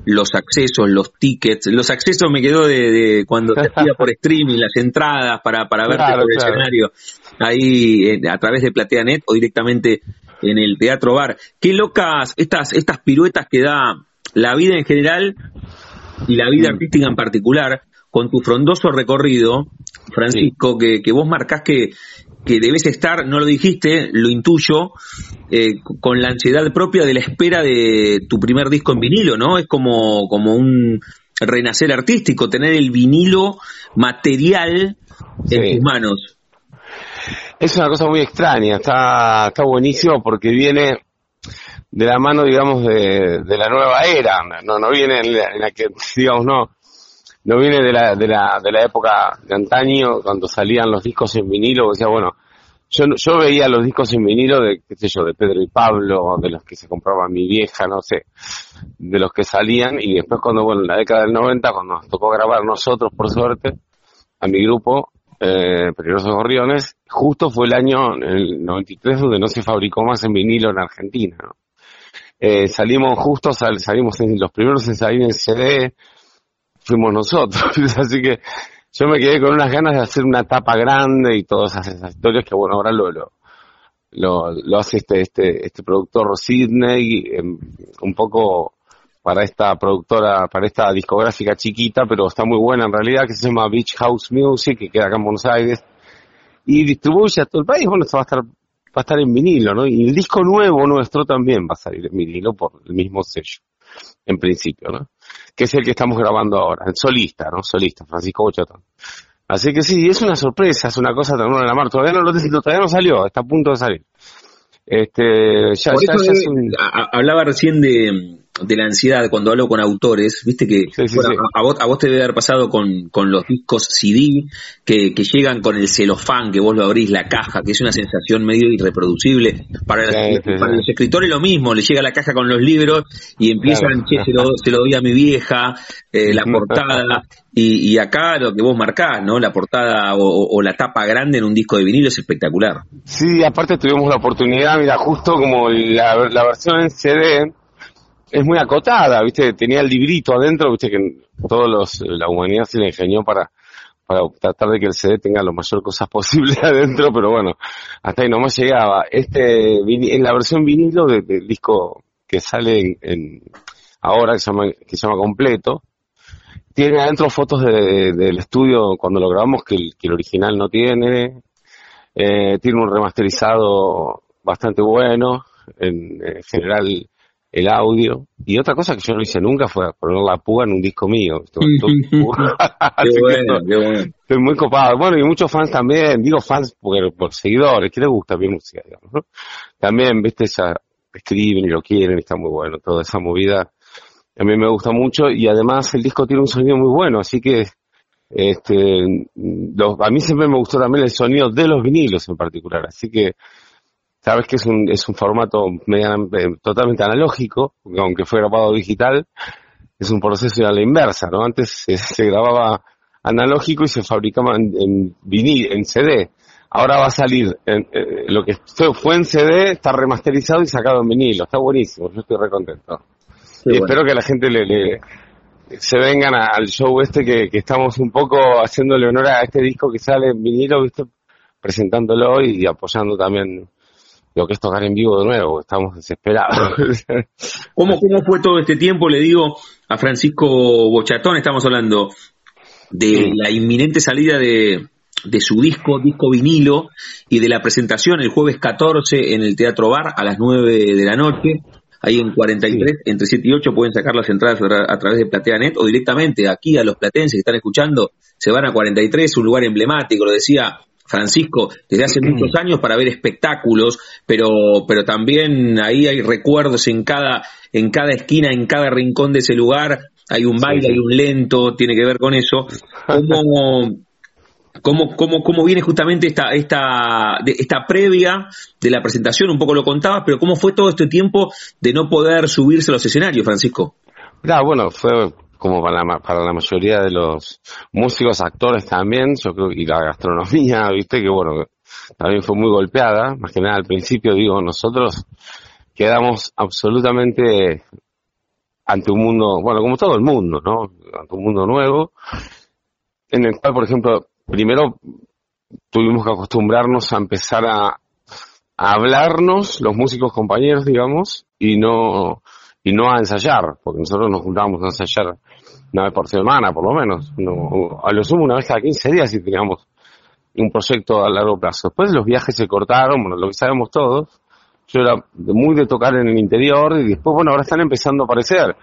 los accesos, los tickets. Los accesos me quedó de, cuando te hacía por streaming, las entradas para, para verte por el escenario, ahí a través de PlateaNet o directamente en el Teatro Bar. Qué locas estas, estas piruetas que da la vida en general y la vida mm. artística en particular, con tu frondoso recorrido, Francisco, que, que, vos marcás que, que debes estar, no lo dijiste, lo intuyo, eh, con la ansiedad propia de la espera de tu primer disco en vinilo, ¿no? Es como, como un renacer artístico, tener el vinilo material en tus manos. Es una cosa muy extraña, está, está buenísimo porque viene de la mano, digamos, de, la nueva era, no, no viene en la, que, digamos, no, no viene de la, de la, de la época de antaño, cuando salían los discos en vinilo, o sea, bueno, yo, yo veía los discos en vinilo de, qué sé yo, de Pedro y Pablo, de los que se compraba mi vieja, no sé, de los que salían, y después cuando, bueno, en la década del 90, cuando nos tocó grabar nosotros, por suerte, a mi grupo, eh, Peligrosos Gorriones, justo fue el año, el 93, donde no se fabricó más en vinilo en Argentina, ¿no? Eh, salimos justo, salimos en los primeros en salir en CD, fuimos nosotros, así que yo me quedé con unas ganas de hacer una tapa grande y todas esas, historias que bueno, ahora lo, lo, lo, hace este, este, este productor Sidney, em, un poco para esta productora, para esta discográfica chiquita, pero está muy buena en realidad, que se llama Beach House Music, que queda acá en Buenos Aires, y distribuye a todo el país, bueno, esto va a estar va a estar en vinilo, ¿no? Y el disco nuevo nuestro también va a salir en vinilo por el mismo sello, en principio, ¿no? Que es el que estamos grabando ahora, el solista, ¿no? Solista, Francisco Bochatón. Así que sí, es una sorpresa, es una cosa tan buena la mar. Todavía no lo todavía no salió, está a punto de salir. Este, ya, ya, ya hablaba recién de, de la ansiedad cuando hablo con autores, viste que A, vos, a, vos, te debe haber pasado con, con los discos CD que, que, llegan con el celofán, que vos lo abrís la caja, que es una sensación medio irreproducible. Para, los escritores lo mismo, le llega la caja con los libros y empiezan, che, se lo, se lo doy a mi vieja, eh, la portada, y, y, acá lo que vos marcás, ¿no? La portada o, la tapa grande en un disco de vinilo es espectacular. Sí, aparte tuvimos la oportunidad, mira, justo como la, la versión en CD, es muy acotada, ¿viste? Tenía el librito adentro, ¿viste? Que todos los, la humanidad se le ingenió para, para tratar de que el CD tenga lo mayor cosas posible adentro, pero bueno, hasta ahí nomás llegaba. Este, en la versión vinilo del disco que sale ahora, que se llama, que se llama completo, tiene adentro fotos del estudio cuando lo grabamos que el, que el original no tiene, eh, tiene un remasterizado bastante bueno, en, general el audio. Y otra cosa que yo no hice nunca fue poner la púa en un disco mío. bueno, bueno. Estoy muy copado. Bueno, y muchos fans también, digo fans porque, por seguidores, que les gusta mi música, digamos, ¿no? También, viste, ya escriben y lo quieren, está muy bueno, toda esa movida. A mí me gusta mucho y además el disco tiene un sonido muy bueno, así que este, los, a mí siempre me gustó también el sonido de los vinilos en particular, así que sabes que es un, es un formato eh, totalmente analógico, aunque fue grabado digital, es un proceso a la inversa, ¿no? Antes se, grababa analógico y se fabricaba en, vinil, en CD. Ahora va a salir, en, eh, lo que fue en CD está remasterizado y sacado en vinilo, está buenísimo, yo estoy recontento. y espero que la gente le, se vengan al show este que, que, estamos un poco haciéndole honor a este disco que sale en vinilo, ¿viste? presentándolo y apoyando también lo que es tocar en vivo de nuevo, estamos desesperados. ¿Cómo, ¿Cómo fue todo este tiempo? Le digo a Francisco Bochatón, estamos hablando de la inminente salida de, de su disco, disco vinilo, y de la presentación el jueves 14 en el Teatro Bar a las 9 de la noche. Ahí en 43, entre 7 y 8 pueden sacar las entradas a través de PlateaNet o directamente aquí a los platenses que están escuchando, se van a 43, un lugar emblemático, lo decía Francisco, desde hace muchos años para ver espectáculos, pero, pero también ahí hay recuerdos en cada, en cada esquina, en cada rincón de ese lugar, hay un baile, hay un lento, tiene que ver con eso. ¿Cómo, cómo, cómo, cómo viene justamente esta, esta, esta previa de la presentación? Un poco lo contabas, pero ¿cómo fue todo este tiempo de no poder subirse a los escenarios, Francisco? bueno, fue como para la, para la mayoría de los músicos, actores también, yo creo, y la gastronomía, viste, que bueno, también fue muy golpeada, más que nada al principio, digo, nosotros quedamos absolutamente ante un mundo, bueno, como todo el mundo, ¿no? Ante un mundo nuevo, en el cual, por ejemplo, primero tuvimos que acostumbrarnos a empezar a, a hablarnos, los músicos compañeros, digamos, y no, y no a ensayar, porque nosotros nos juntábamos a ensayar una vez por semana, por lo menos, no, a lo sumo una vez cada 15 días si teníamos un proyecto a largo plazo. Después los viajes se cortaron, bueno, lo que sabemos todos, yo era muy de tocar en el interior y después, bueno, ahora están empezando a aparecer.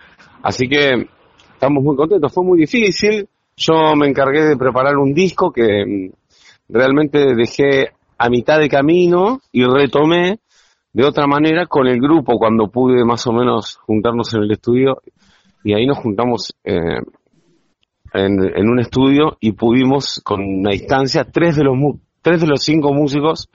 Así que estamos muy contentos, fue muy difícil, yo me encargué de preparar un disco que mm, realmente dejé a mitad de camino y retomé de otra manera con el grupo cuando pude más o menos juntarnos en el estudio y ahí nos juntamos eh, en, un estudio y pudimos con una distancia tres de los tres de los cinco músicos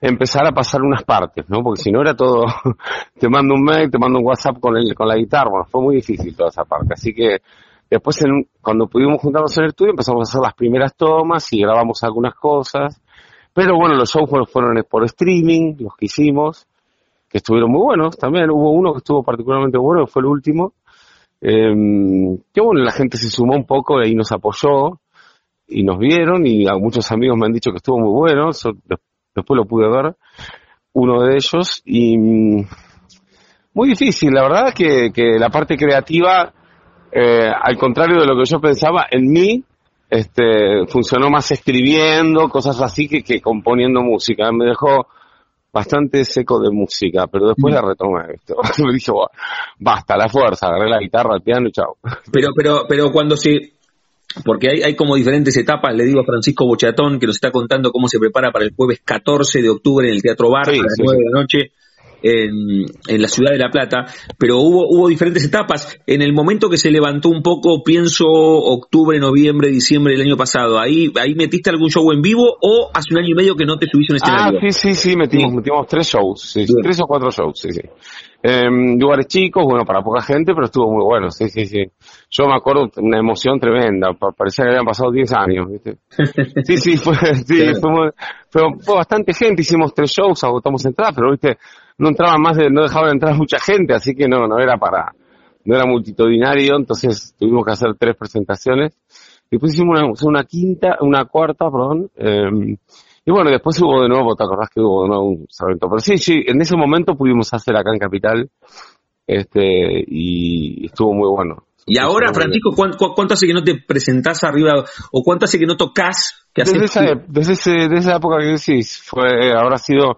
empezar a pasar unas partes, ¿no? Porque si no era todo, te mando un mail, te mando un WhatsApp con el, con la guitarra, bueno, fue muy difícil toda esa parte. Así que después en, cuando pudimos juntarnos en el estudio empezamos a hacer las primeras tomas y grabamos algunas cosas pero bueno, los shows fueron por streaming, los que hicimos, que estuvieron muy buenos también. Hubo uno que estuvo particularmente bueno, que fue el último. Eh, que bueno, la gente se sumó un poco y nos apoyó y nos vieron y muchos amigos me han dicho que estuvo muy bueno. después lo pude ver, uno de ellos. Y mm, muy difícil, la verdad que, que la parte creativa, eh, al contrario de lo que yo pensaba, en mí este, funcionó más escribiendo, cosas así que, que componiendo música. Me dejó bastante seco de música, pero después la retomé. Me dije, basta, la fuerza, agarré la guitarra, el piano y chao. Pero, pero, pero cuando se... Porque hay, hay como diferentes etapas, le digo a Francisco Bochatón, que nos está contando cómo se prepara para el jueves 14 de octubre en el Teatro Bar a las 9 de la noche en, en, la ciudad de La Plata, pero hubo, hubo diferentes etapas. En el momento que se levantó un poco, pienso octubre, noviembre, diciembre del año pasado, ¿ahí, ahí metiste algún show en vivo o hace un año y medio que no te subiste un escenario? Ah, sí, sí, sí, metimos, metimos tres shows, tres o cuatro shows, sí, sí. Eh, lugares chicos, bueno, para poca gente, pero estuvo muy bueno, sí, sí, sí. Yo me acuerdo una emoción tremenda, parecía que habían pasado 10 años, ¿viste? Sí, sí, fue, sí, fue, fue, fue, bastante gente, hicimos tres shows, agotamos entradas, pero, ¿viste? No entraba más de, no dejaba de entrar mucha gente, así que no, no era para, no era multitudinario, entonces tuvimos que hacer tres presentaciones. Después hicimos una, una quinta, una cuarta, perdón. Eh, y bueno, después hubo de nuevo, ¿te acordás que hubo de nuevo un evento? Pero sí, sí, en ese momento pudimos hacer acá en Capital, este, y estuvo muy bueno. Y ahora, Francisco, ¿cuánto, hace que no te presentás arriba o cuánto hace que no tocas? Que desde, esa, desde, esa época que decís, fue, ahora ha sido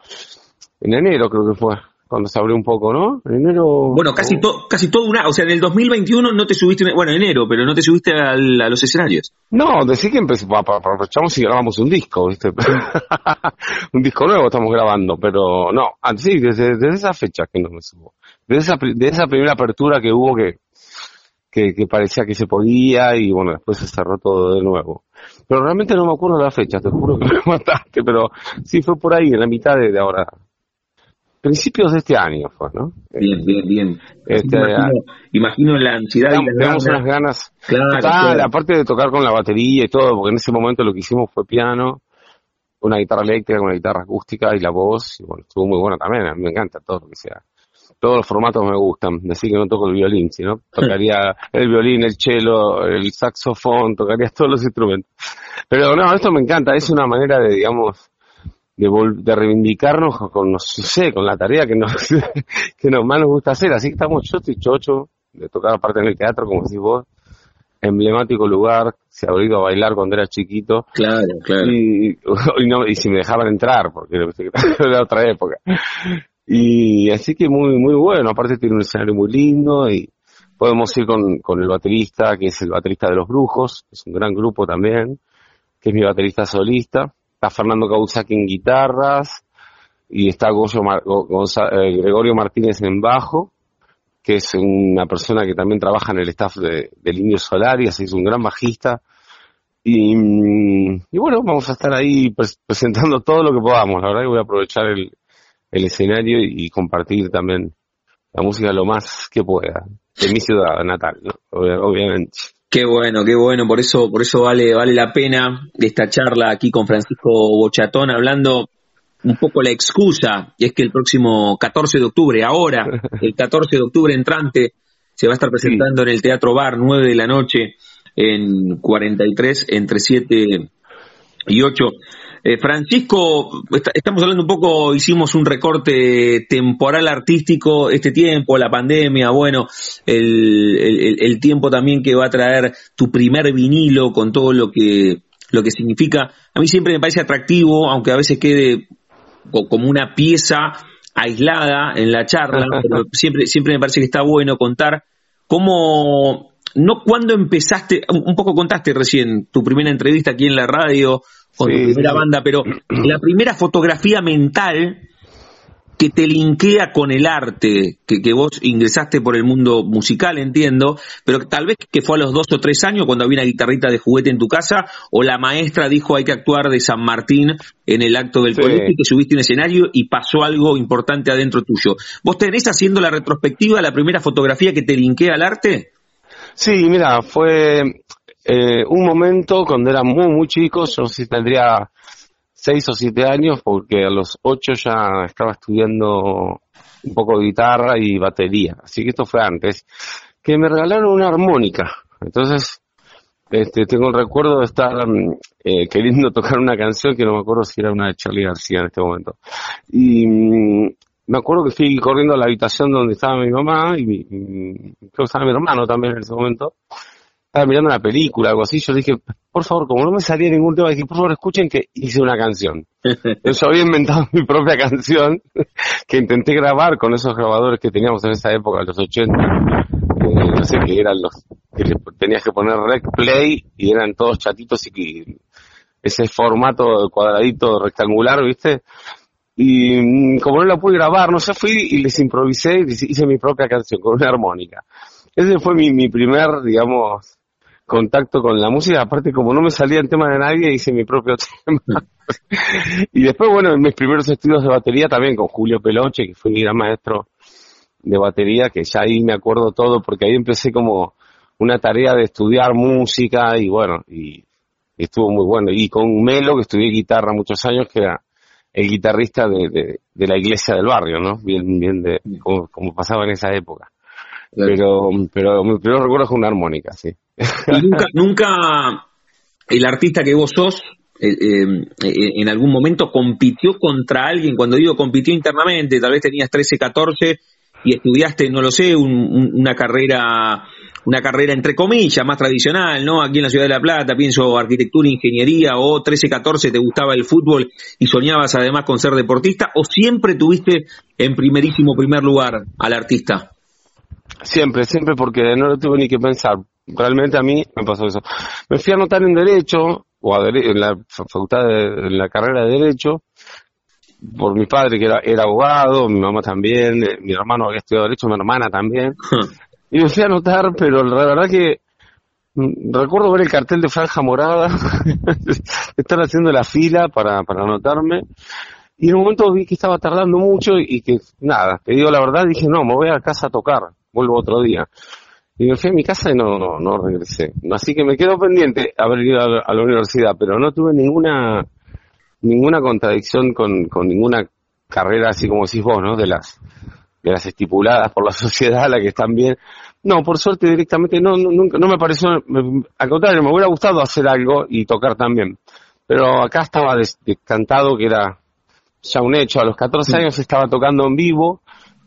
en enero creo que fue cuando se abrió un poco, ¿no? En enero. Bueno, casi, todo casi todo una. O sea, en el 2021 no te subiste. Bueno, en enero, pero no te subiste a los escenarios. No, decir que empezamos, aprovechamos y grabamos un disco, ¿viste? un disco nuevo estamos grabando, pero no. Ah, sí, desde, desde esa fecha que no me subo. Desde esa, de esa primera apertura que hubo que, que, parecía que se podía y bueno, después se cerró todo de nuevo. Pero realmente no me acuerdo de la fecha, te juro que me mataste, pero sí fue por ahí, en la mitad de ahora, principios de este año fue, ¿no? Bien, bien, bien. Este, imagino, la ansiedad y las ganas. unas ganas. Claro, aparte de tocar con la batería y todo, porque en ese momento lo que hicimos fue piano, una guitarra eléctrica, una guitarra acústica y la voz, y bueno, estuvo muy buena también, a mí me encanta todo lo que sea. Todos los formatos me gustan, decir que no toco el violín, sino tocaría el violín, el cello, el saxofón, tocaría todos los instrumentos. Pero no, esto me encanta, es una manera de, digamos, de, de reivindicarnos con, no sé, con la tarea que nos, que nos más nos gusta hacer. Así que estamos yo estoy chocho de tocar aparte en el teatro, como decís vos, emblemático lugar, se ha oído a bailar cuando era chiquito. Claro, claro. Y, no, y si me dejaban entrar, porque era otra época. Y así que muy, muy bueno, aparte tiene un escenario muy lindo y podemos ir con, con el baterista, que es el baterista de los brujos, es un gran grupo también, que es mi baterista solista está Fernando Cauzaki en guitarras y está eh, Gregorio Martínez en bajo, que es una persona que también trabaja en el staff de, del Indio Solar y así es un gran bajista. Y, bueno, vamos a estar ahí presentando todo lo que podamos. La verdad voy a aprovechar el, escenario y, compartir también la música lo más que pueda de mi ciudad natal, obviamente. Qué bueno, qué bueno, por eso, por eso vale, vale la pena esta charla aquí con Francisco Bochatón, hablando un poco la excusa, y es que el próximo 14 de octubre, ahora, el 14 de octubre entrante, se va a estar presentando en el Teatro Bar, 9 de la noche, en 43, entre 7 y 8 eh, Francisco, estamos hablando un poco, hicimos un recorte temporal artístico este tiempo, la pandemia, bueno, el, tiempo también que va a traer tu primer vinilo con todo lo que, lo que significa. A mí siempre me parece atractivo, aunque a veces quede como una pieza aislada en la charla, pero siempre, siempre me parece que está bueno contar cómo, no cuando empezaste, un poco contaste recién tu primera entrevista aquí en la radio, con tu primera banda, pero la primera fotografía mental que te linkea con el arte, que, que, vos ingresaste por el mundo musical, entiendo, pero tal vez que fue a los dos o tres años cuando había una guitarrita de juguete en tu casa, o la maestra dijo hay que actuar de San Martín en el acto del colegio y que subiste un escenario y pasó algo importante adentro tuyo. ¿Vos tenés haciendo la retrospectiva la primera fotografía que te linkea al arte? Sí, mira, fue eh, un momento cuando era muy, muy chico, yo sí tendría seis o siete años, porque a los ocho ya estaba estudiando un poco de guitarra y batería, así que esto fue antes, que me regalaron una armónica. Entonces, este, tengo el recuerdo de estar eh, queriendo tocar una canción que no me acuerdo si era una de Charlie García en este momento. Y mm, me acuerdo que fui corriendo a la habitación donde estaba mi mamá y, y creo que estaba mi hermano también en ese momento estaba mirando una película, algo así, yo dije, por favor, como no me salía ningún tema, dije, por favor, escuchen que hice una canción. yo había inventado mi propia canción, que intenté grabar con esos grabadores que teníamos en esa época, los 80, eh, no sé qué eran los, que tenías que poner rec play y eran todos chatitos y que ese formato cuadradito rectangular, ¿viste? Y mm, como no la pude grabar, no sé, fui y les improvisé y hice mi propia canción con una armónica. Ese fue mi, mi primer, digamos, contacto con la música, aparte como no me salía el tema de nadie, hice mi propio tema. y después, bueno, en mis primeros estudios de batería también con Julio Peloche, que fue mi gran maestro de batería, que ya ahí me acuerdo todo, porque ahí empecé como una tarea de estudiar música y bueno, y, estuvo muy bueno. Y con Melo, que estudié guitarra muchos años, que era el guitarrista de, de, la iglesia del barrio, ¿no? Bien, bien de como pasaba en esa época. Pero, pero mi primer recuerdo es una armónica, sí. nunca, nunca el artista que vos sos, eh, eh, en algún momento compitió contra alguien, cuando digo compitió internamente, tal vez tenías 13, 14 y estudiaste, no lo sé, una carrera una carrera entre comillas más tradicional, ¿no? Aquí en la ciudad de La Plata, pienso arquitectura, ingeniería o 13, 14 te gustaba el fútbol y soñabas además con ser deportista o siempre tuviste en primerísimo primer lugar al artista? Siempre, siempre porque no lo tuve ni que pensar. Realmente a mí me pasó eso. Me fui a anotar en Derecho, o a en la facultad, de, en la carrera de Derecho, por mi padre que era, era abogado, mi mamá también, eh, mi hermano había estudiado Derecho, mi hermana también. y me fui a anotar, pero la verdad que mm, recuerdo ver el cartel de franja morada, estar haciendo la fila para, para anotarme. Y en un momento vi que estaba tardando mucho y que, nada, te digo la verdad, dije, no, me voy a casa a tocar vuelvo otro día. Y me fui a mi casa y no, no, no regresé. Así que me quedo pendiente haber ido a la, universidad, pero no tuve ninguna ninguna contradicción con, con ninguna carrera así como decís vos, ¿no? De las de las estipuladas por la sociedad, la que están bien. No, por suerte directamente no, no, nunca, no me pareció, al contrario, me hubiera gustado hacer algo y tocar también. Pero acá estaba descantado que era ya un hecho. A los 14 años estaba tocando en vivo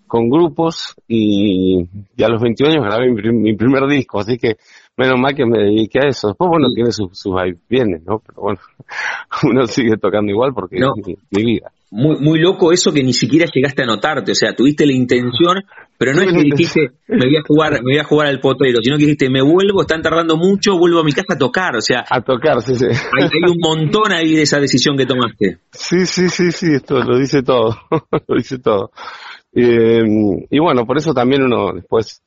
con grupos y, a los 21 años grabé mi, primer disco, así que menos mal que me dediqué a eso. Después, bueno, tiene sus, sus bienes, ¿no? Pero bueno, uno sigue tocando igual porque es mi, vida. Muy, muy loco eso que ni siquiera llegaste a notarte, o sea, tuviste la intención, pero no es que dijiste, me voy a jugar, me voy a jugar al potero, sino que dijiste, me vuelvo, están tardando mucho, vuelvo a mi casa a tocar, o sea. A tocar, sí, sí. Hay, hay un montón ahí de esa decisión que tomaste. Sí, sí, sí, sí, esto lo dice todo, lo dice todo. Eh, y bueno, por eso también uno después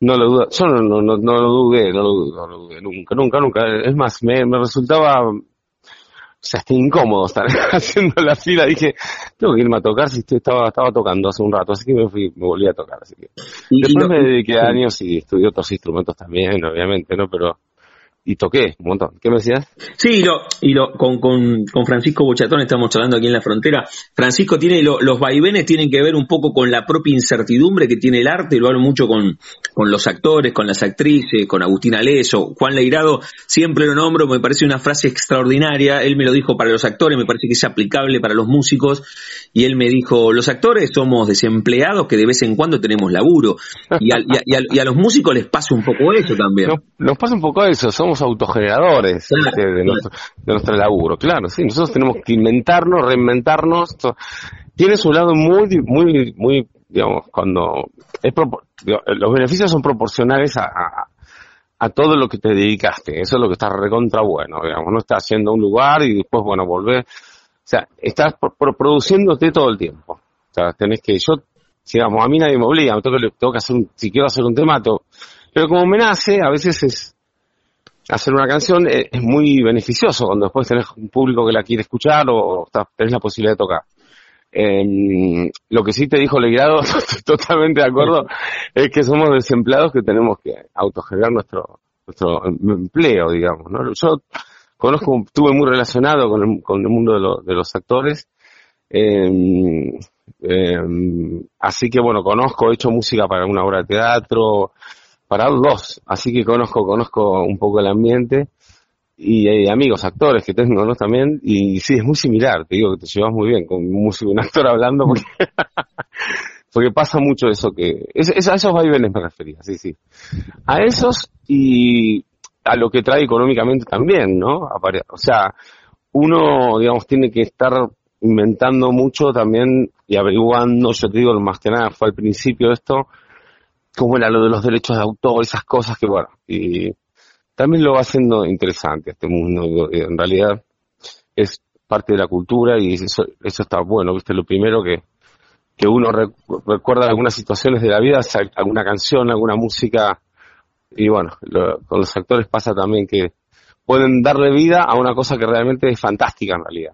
no lo duda. Yo no, no, no, lo dudé, no lo, dudé, nunca, nunca, nunca. Es más, me, me resultaba, o sea, hasta incómodo estar haciendo la fila. Dije, tengo que irme a tocar si estaba, estaba tocando hace un rato, así que me fui, me volví a tocar. Así que. Después me dediqué años y estudié otros instrumentos también, obviamente, ¿no? Pero y toqué un montón. ¿Qué me decías? Sí, lo, y lo, con, con, con, Francisco Bochatón estamos charlando aquí en la frontera. Francisco tiene los vaivenes tienen que ver un poco con la propia incertidumbre que tiene el arte, lo hablo mucho con, con los actores, con las actrices, con Agustín Aleso, Juan Leirado, siempre lo nombro, me parece una frase extraordinaria, él me lo dijo para los actores, me parece que es aplicable para los músicos, y él me dijo, los actores somos desempleados que de vez en cuando tenemos laburo, y, y, a, los músicos les pasa un poco eso también. nos pasa un poco eso, somos autogeneradores de, nuestro, laburo, claro, sí, nosotros tenemos que inventarnos, reinventarnos. Tiene su lado muy, muy, muy, digamos, cuando los beneficios son proporcionales a, a, todo lo que te dedicaste, eso es lo que está recontra bueno, digamos, no estás haciendo un lugar y después, bueno, volver, o sea, estás produciéndote todo el tiempo, o sea, tenés que, yo, digamos, a mí nadie me obliga, tengo que, tengo que hacer un, si quiero hacer un tema, pero como me nace, a veces es, hacer una canción es, muy beneficioso cuando después tenés un público que la quiere escuchar o, tenés la posibilidad de tocar. Em, lo que sí te dijo Legrado, totalmente de acuerdo, es que somos desempleados que tenemos que autogenerar nuestro, nuestro empleo, digamos. ¿no? Yo conozco, estuve muy relacionado con el, con el mundo de, de los actores, eh, así que bueno, conozco, he hecho música para una obra de teatro, para dos, así que conozco, conozco un poco el ambiente y hay amigos, actores que tengo, ¿no? También, y sí, es muy similar, te digo que te llevas muy bien con un músico un actor hablando porque, porque pasa mucho eso que, es, a esos vaivenes me refería, sí, sí. A esos y a lo que trae económicamente también, ¿no? O sea, uno, digamos, tiene que estar inventando mucho también y averiguando, yo te digo, más que nada fue al principio esto, como era lo de los derechos de autor, esas cosas que bueno, y también lo va haciendo interesante este mundo, en realidad es parte de la cultura y eso, eso está bueno, viste, lo primero que, que uno recuerda algunas situaciones de la vida, alguna canción, alguna música, y bueno, con los actores pasa también que pueden darle vida a una cosa que realmente es fantástica en realidad.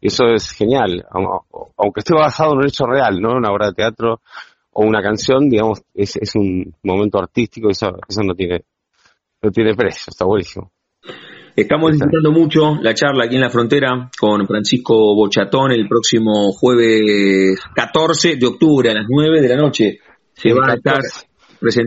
eso es genial, aunque esté basado en un hecho real, ¿no? Una obra de teatro o una canción, digamos, es, es un momento artístico y eso, eso no tiene, no tiene precio, está buenísimo. Estamos disfrutando mucho la charla aquí en la frontera con Francisco Bochatón el próximo jueves 14 de octubre a las 9 de la noche. Se va a estar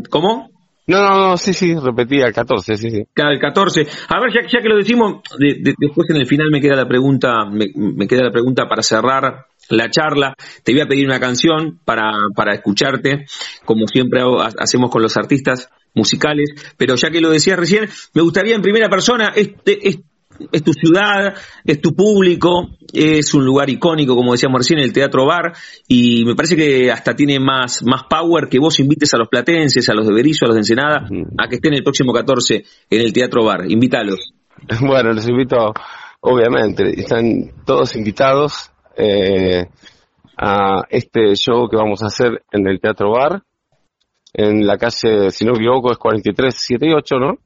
¿Cómo? No, no, no, sí, sí, repetía el 14, sí, sí. Claro, el 14. A ver, ya, ya que lo decimos, después en el final me queda la pregunta, me, queda la pregunta para cerrar la charla. Te voy a pedir una canción para, para escucharte, como siempre hacemos con los artistas musicales, pero ya que lo decía recién, me gustaría en primera persona, este, este es tu ciudad, es tu público, es un lugar icónico, como decíamos recién, el Teatro Bar, y me parece que hasta tiene más, más power que vos invites a los platenses, a los de Berizo, a los de Ensenada, a que estén el próximo 14 en el Teatro Bar. Invítalos. Bueno, los invito, obviamente, están todos invitados eh, a este show que vamos a hacer en el Teatro Bar, en la calle, si no me equivoco, es 4378, ¿no?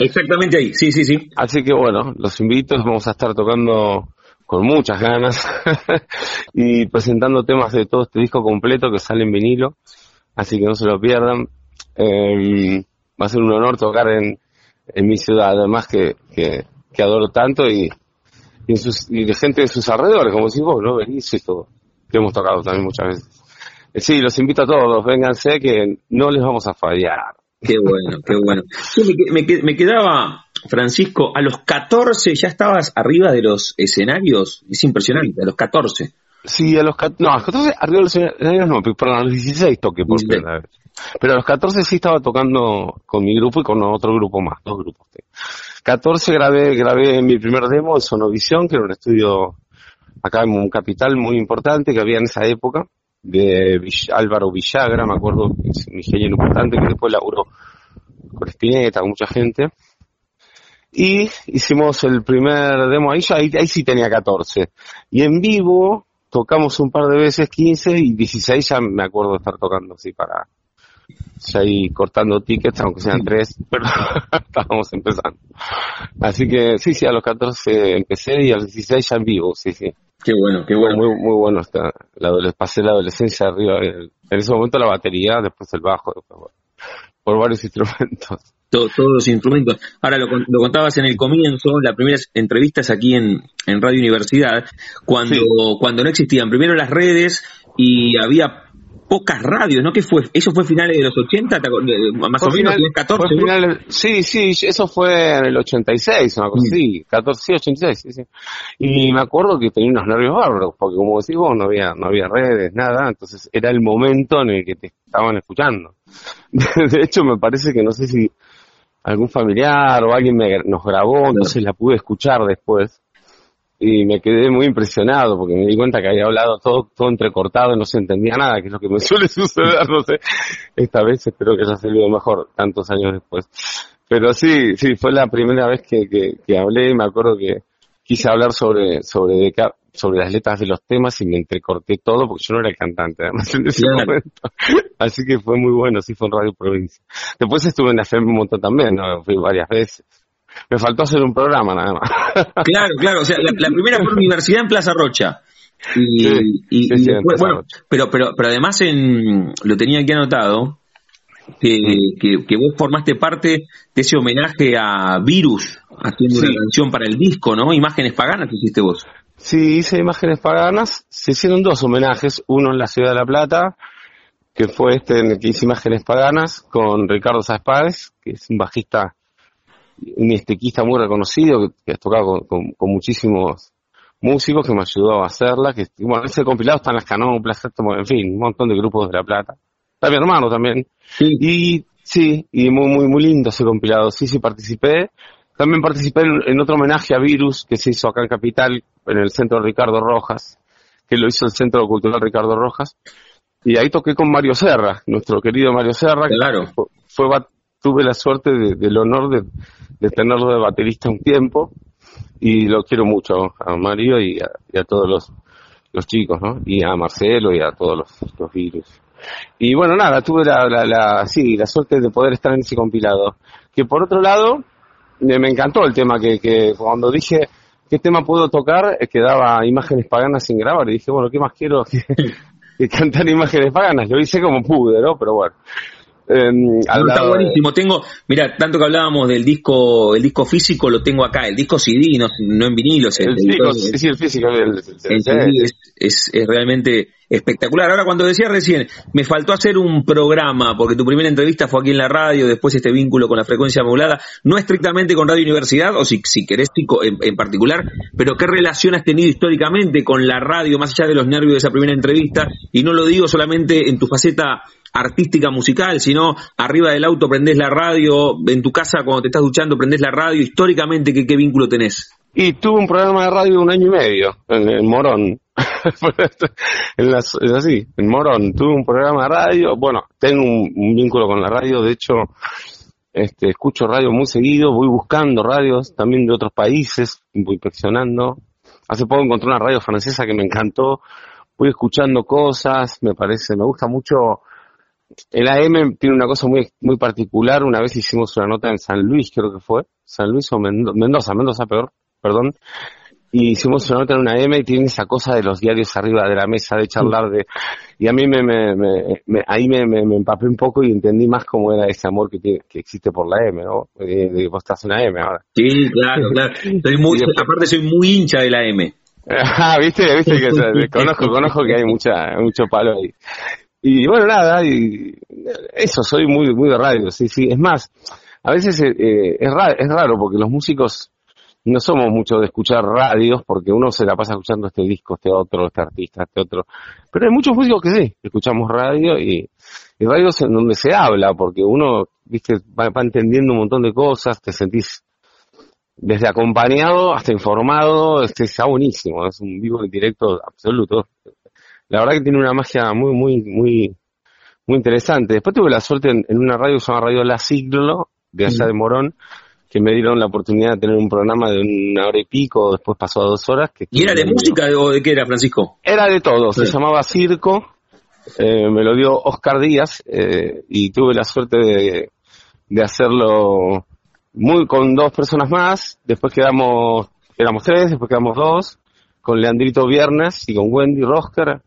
Exactamente ahí, sí, sí, sí. Así que bueno, los invito, vamos a estar tocando con muchas ganas y presentando temas de todo este disco completo que sale en vinilo, así que no se lo pierdan. Em, va a ser un honor tocar en, en mi ciudad, además que, que, adoro tanto y, y, sus, y, de gente de sus alrededores, como si vos, ¿no? Venís y todo, que hemos tocado también muchas veces. Eh, sí, los invito a todos, vénganse que no les vamos a fallar. Qué bueno, qué bueno. me, quedaba, Francisco, a los 14 ya estabas arriba de los escenarios. Es impresionante, a los 14. Sí, a los, no, a los 14 arriba de los escenarios no, perdón, a los 16 toqué por primera vez. Pero a los 14 sí estaba tocando con mi grupo y con otro grupo más, dos grupos. 14 grabé, grabé mi primer demo en Sonovisión, que era un estudio acá en un capital muy importante que había en esa época de Álvaro Villagra, me acuerdo, es un ingeniero importante que después laburó con Spinetta, mucha gente. Y hicimos el primer demo ahí, ahí, ahí sí tenía 14. Y en vivo tocamos un par de veces 15 y 16 ya me acuerdo de estar tocando así para, ya ahí cortando tickets, aunque sean tres, pero estábamos empezando. Así que sí, sí, a los 14 empecé y a los 16 ya en vivo, sí, sí. Qué bueno, qué bueno. Muy, muy bueno está. La, pasé la adolescencia arriba. En ese momento la batería, después el bajo, por varios instrumentos. todos los instrumentos. Ahora lo, lo, contabas en el comienzo, la primera entrevista es aquí en, en Radio Universidad, cuando, cuando no existían primero las redes y había pocas radios, ¿no? ¿Qué fue? ¿Eso fue finales de los 80, más o menos, 14? sí, sí, eso fue en el 86, una cosa así, 14, sí, 86, sí, sí. Y me acuerdo que tenía unos nervios bárbaros, porque como decís vos, no había, no había redes, nada, entonces era el momento en el que te estaban escuchando. De hecho, me parece que no sé si algún familiar o alguien me, nos grabó, entonces la pude escuchar después y me quedé muy impresionado porque me di cuenta que había hablado todo, todo entrecortado y no se entendía nada, que es lo que me suele suceder, no sé. Esta vez espero que haya salido mejor, tantos años después. Pero sí, sí, fue la primera vez que, que, hablé y me acuerdo que quise hablar sobre, sobre, sobre las letras de los temas y me entrecorté todo porque yo no era el cantante, además en ese momento. Así que fue muy bueno, sí fue en Radio Provincia. Después estuve en la FM un montón también, ¿no? Fui varias veces me faltó hacer un programa nada más. Claro, claro, o sea, la, primera fue universidad en Plaza Rocha. Y, bueno, pero, pero, pero además en, lo tenía aquí anotado, que, que, vos formaste parte de ese homenaje a Virus, haciendo una canción para el disco, ¿no? Imágenes paganas que hiciste vos. Sí, hice Imágenes paganas, se hicieron dos homenajes, uno en la ciudad de La Plata, que fue este en el que hice Imágenes paganas, con Ricardo Sáez que es un bajista un estequista muy reconocido que, ha tocado con, muchísimos músicos que me ayudó a hacerla, que bueno, ese compilado está en las canoplas, en fin, un montón de grupos de La Plata. Está mi hermano también. Y sí, y muy, muy, muy lindo ese compilado. Sí, sí, participé. También participé en, otro homenaje a Virus que se hizo acá en Capital, en el Centro Ricardo Rojas, que lo hizo el Centro Cultural Ricardo Rojas. Y ahí toqué con Mario Serra, nuestro querido Mario Serra. Claro. fue, tuve la suerte del honor de, de tenerlo de baterista un tiempo y lo quiero mucho a Mario y a, todos los, los chicos, ¿no? Y a Marcelo y a todos los, los virus. Y bueno, nada, tuve la, la, sí, la suerte de poder estar en ese compilado. Que por otro lado, me, encantó el tema que, que cuando dije qué tema puedo tocar, eh, quedaba imágenes paganas sin grabar y dije, bueno, ¿qué más quiero que, que cantar imágenes paganas? Lo hice como pude, ¿no? Pero bueno. Em, está buenísimo. Tengo, mira, tanto que hablábamos del disco, el disco físico lo tengo acá, el disco CD, no, en vinilo. El, disco, sí, el físico. es, realmente espectacular. Ahora, cuando decía recién, me faltó hacer un programa, porque tu primera entrevista fue aquí en la radio, después este vínculo con la frecuencia modulada, no estrictamente con Radio Universidad, o si, si querés en, en particular, pero ¿qué relación has tenido históricamente con la radio, más allá de los nervios de esa primera entrevista? Y no lo digo solamente en tu faceta artística musical, sino arriba del auto prendés la radio, en tu casa cuando te estás duchando prendés la radio, históricamente, ¿qué, qué vínculo tenés? Y tuve un programa de radio un año y medio, en, Morón. en las, así, en Morón. Tuve un programa de radio, bueno, tengo un, vínculo con la radio, de hecho, este, escucho radio muy seguido, voy buscando radios también de otros países, voy inspeccionando. Hace poco encontré una radio francesa que me encantó, voy escuchando cosas, me parece, me gusta mucho el AM tiene una cosa muy, muy particular. Una vez hicimos una nota en San Luis, creo que fue. San Luis o Mendoza, Mendoza, peor, perdón. Y hicimos una nota en una AM y tiene esa cosa de los diarios arriba de la mesa, de charlar de... Y a mí me, me, me, ahí me, empapé un poco y entendí más cómo era ese amor que, que existe por la M, ¿no? De, vos estás en la M ahora. Sí, claro, claro. Soy muy, aparte soy muy hincha de la M. Ah, viste, viste que conozco, conozco que hay mucha, mucho palo ahí. Y bueno, nada, y eso, soy muy, muy de radio, sí, sí. Es más, a veces eh, eh, es, raro, es raro porque los músicos no somos mucho de escuchar radios porque uno se la pasa escuchando este disco, este otro, este artista, este otro. Pero hay muchos músicos que sí, escuchamos radio y, y radios en donde se habla porque uno, viste, va, entendiendo un montón de cosas, te sentís desde acompañado hasta informado, este, está buenísimo, es un vivo en directo absoluto la verdad que tiene una magia muy, muy, muy, muy interesante. Después tuve la suerte en, una radio que se llama Radio La Siglo, de allá de Morón, que me dieron la oportunidad de tener un programa de una hora y pico, después pasó a dos horas. Que ¿Y era de música o de qué era, Francisco? Era de todo, se llamaba Circo, eh, me lo dio Oscar Díaz, eh, y tuve la suerte de, de hacerlo muy con dos personas más, después quedamos, éramos tres, después quedamos dos, con Leandrito Viernes y con Wendy Rosker,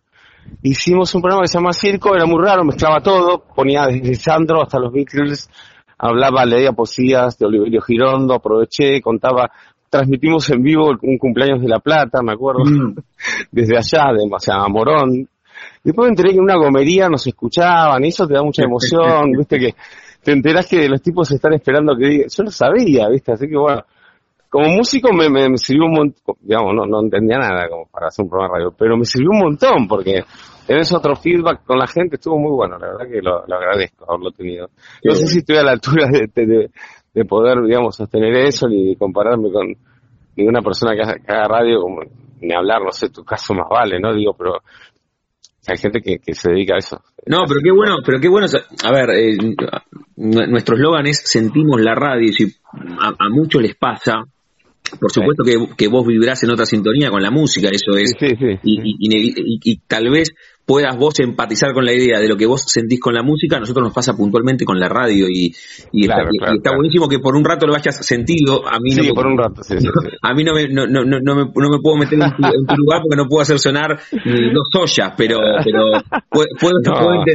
hicimos un programa que se llama Circo, era muy raro, mezclaba todo, ponía desde Sandro hasta los Beatles, hablaba, leía poesías de Oliverio Girondo, aproveché, contaba, transmitimos en vivo un cumpleaños de La Plata, me acuerdo, mm. desde allá, de, o sea, Morón. Después me enteré que en una gomería nos escuchaban, y eso te da mucha emoción, viste que te enterás que los tipos están esperando que diga, yo lo sabía, viste, así que bueno, como músico me, me, sirvió un montón, digamos, no, no entendía nada como para hacer un programa de radio, pero me sirvió un montón porque tenés otro feedback con la gente, estuvo muy bueno, la verdad que lo, agradezco haberlo tenido. No sé si estoy a la altura de, de, poder, digamos, sostener eso ni compararme con ninguna persona que haga, radio, como, ni hablar, no sé, tu caso más vale, ¿no? Digo, pero hay gente que, que, se dedica a eso. No, pero qué bueno, pero qué bueno. A ver, eh, nuestro eslogan es sentimos la radio. Y si a muchos les pasa, por supuesto que, que, vos vibrás en otra sintonía con la música, eso es. Y, tal vez puedas vos empatizar con la idea de lo que vos sentís con la música, a nosotros nos pasa puntualmente con la radio y, está, buenísimo que por un rato lo hayas sentido. A mí no por un rato, A mí no me, no, no, no, me, no me puedo meter en tu, lugar porque no puedo hacer sonar dos ollas, pero, pero puedo, puedo,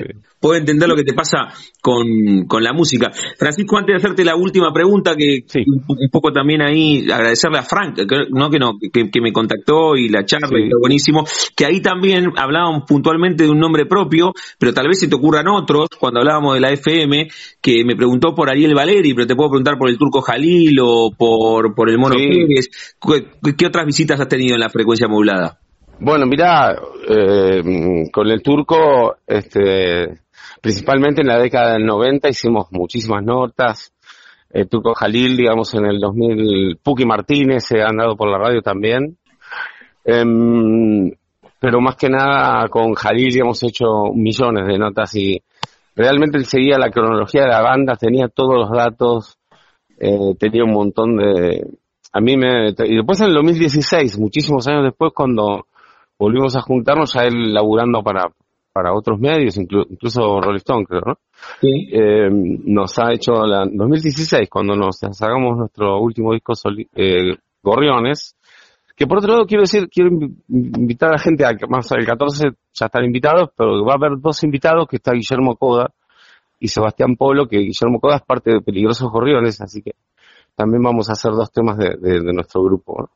puedo entender lo que te pasa con, con la música. Francisco, antes de hacerte la última pregunta, que un, poco también ahí agradecerle a Frank, que, no, que, no, que, me contactó y la charla, sí. buenísimo, que ahí también hablábamos puntualmente de un nombre propio, pero tal vez se te ocurran otros, cuando hablábamos de la FM, que me preguntó por Ariel Valeri, pero te puedo preguntar por el Turco Jalil o por, por el Mono Pérez. ¿Qué otras visitas has tenido en la frecuencia modulada? Bueno, mira, eh, con el turco, este, principalmente en la década del 90 hicimos muchísimas notas. El Turco Jalil, digamos, en el 2000, Puki Martínez se han dado por la radio también. Em, pero más que nada con Jalil hemos hecho millones de notas y realmente él seguía la cronología de la banda, tenía todos los datos, eh, tenía un montón de... A mí me... Y después en el 2016, muchísimos años después, cuando volvimos a juntarnos, ya él laburando para, para otros medios, incluso Rolling Stone, creo, ¿no? Sí. Eh, nos ha hecho la 2016, cuando nos sacamos nuestro último disco eh, Gorriones, que por otro lado quiero decir, quiero invitar a la gente, a, más el 14 ya están invitados, pero va a haber dos invitados, que está Guillermo Coda y Sebastián Polo, que Guillermo Coda es parte de Peligrosos Gorriones, así que también vamos a hacer dos temas de, nuestro grupo.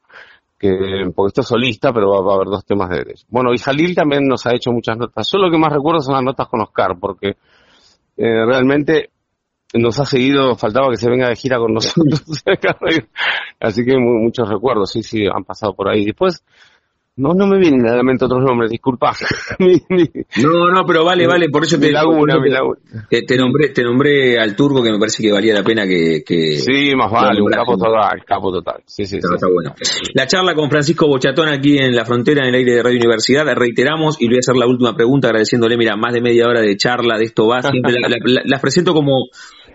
que porque esto es solista, pero va, a haber dos temas de él. Bueno, y Jalil también nos ha hecho muchas notas. Yo lo que más recuerdo son las notas con Oscar, porque eh, realmente nos ha seguido, faltaba que se venga de gira con nosotros. Así que muchos recuerdos, sí, sí, han pasado por ahí. Después, no, no me vienen a la mente otros nombres, disculpa. no, no, pero vale, vale, por eso te, laguna, te, nombré, te nombré al turco que me parece que valía la pena que... que sí, más vale, un capo total, capo total. Sí, sí, está, bueno. La charla con Francisco Bochatón aquí en la frontera, en el aire de Radio Universidad, reiteramos, y le voy a hacer la última pregunta agradeciéndole, mira, más de media hora de charla, de esto va, siempre las presento como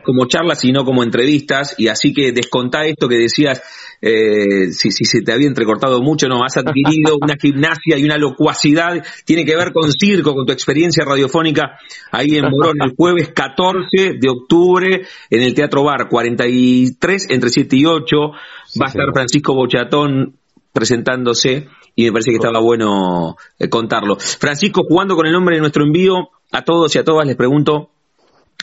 como charlas, sino como entrevistas, y así que descontá esto que decías, eh, si, si se te había entrecortado mucho, no, has adquirido una gimnasia y una locuacidad, tiene que ver con circo, con tu experiencia radiofónica ahí en Morón, el jueves 14 de octubre en el Teatro Bar, 43 entre 7 y 8, va a estar Francisco Bochatón presentándose y me parece que estaba bueno eh, contarlo. Francisco, jugando con el nombre de nuestro envío, a todos y a todas les pregunto,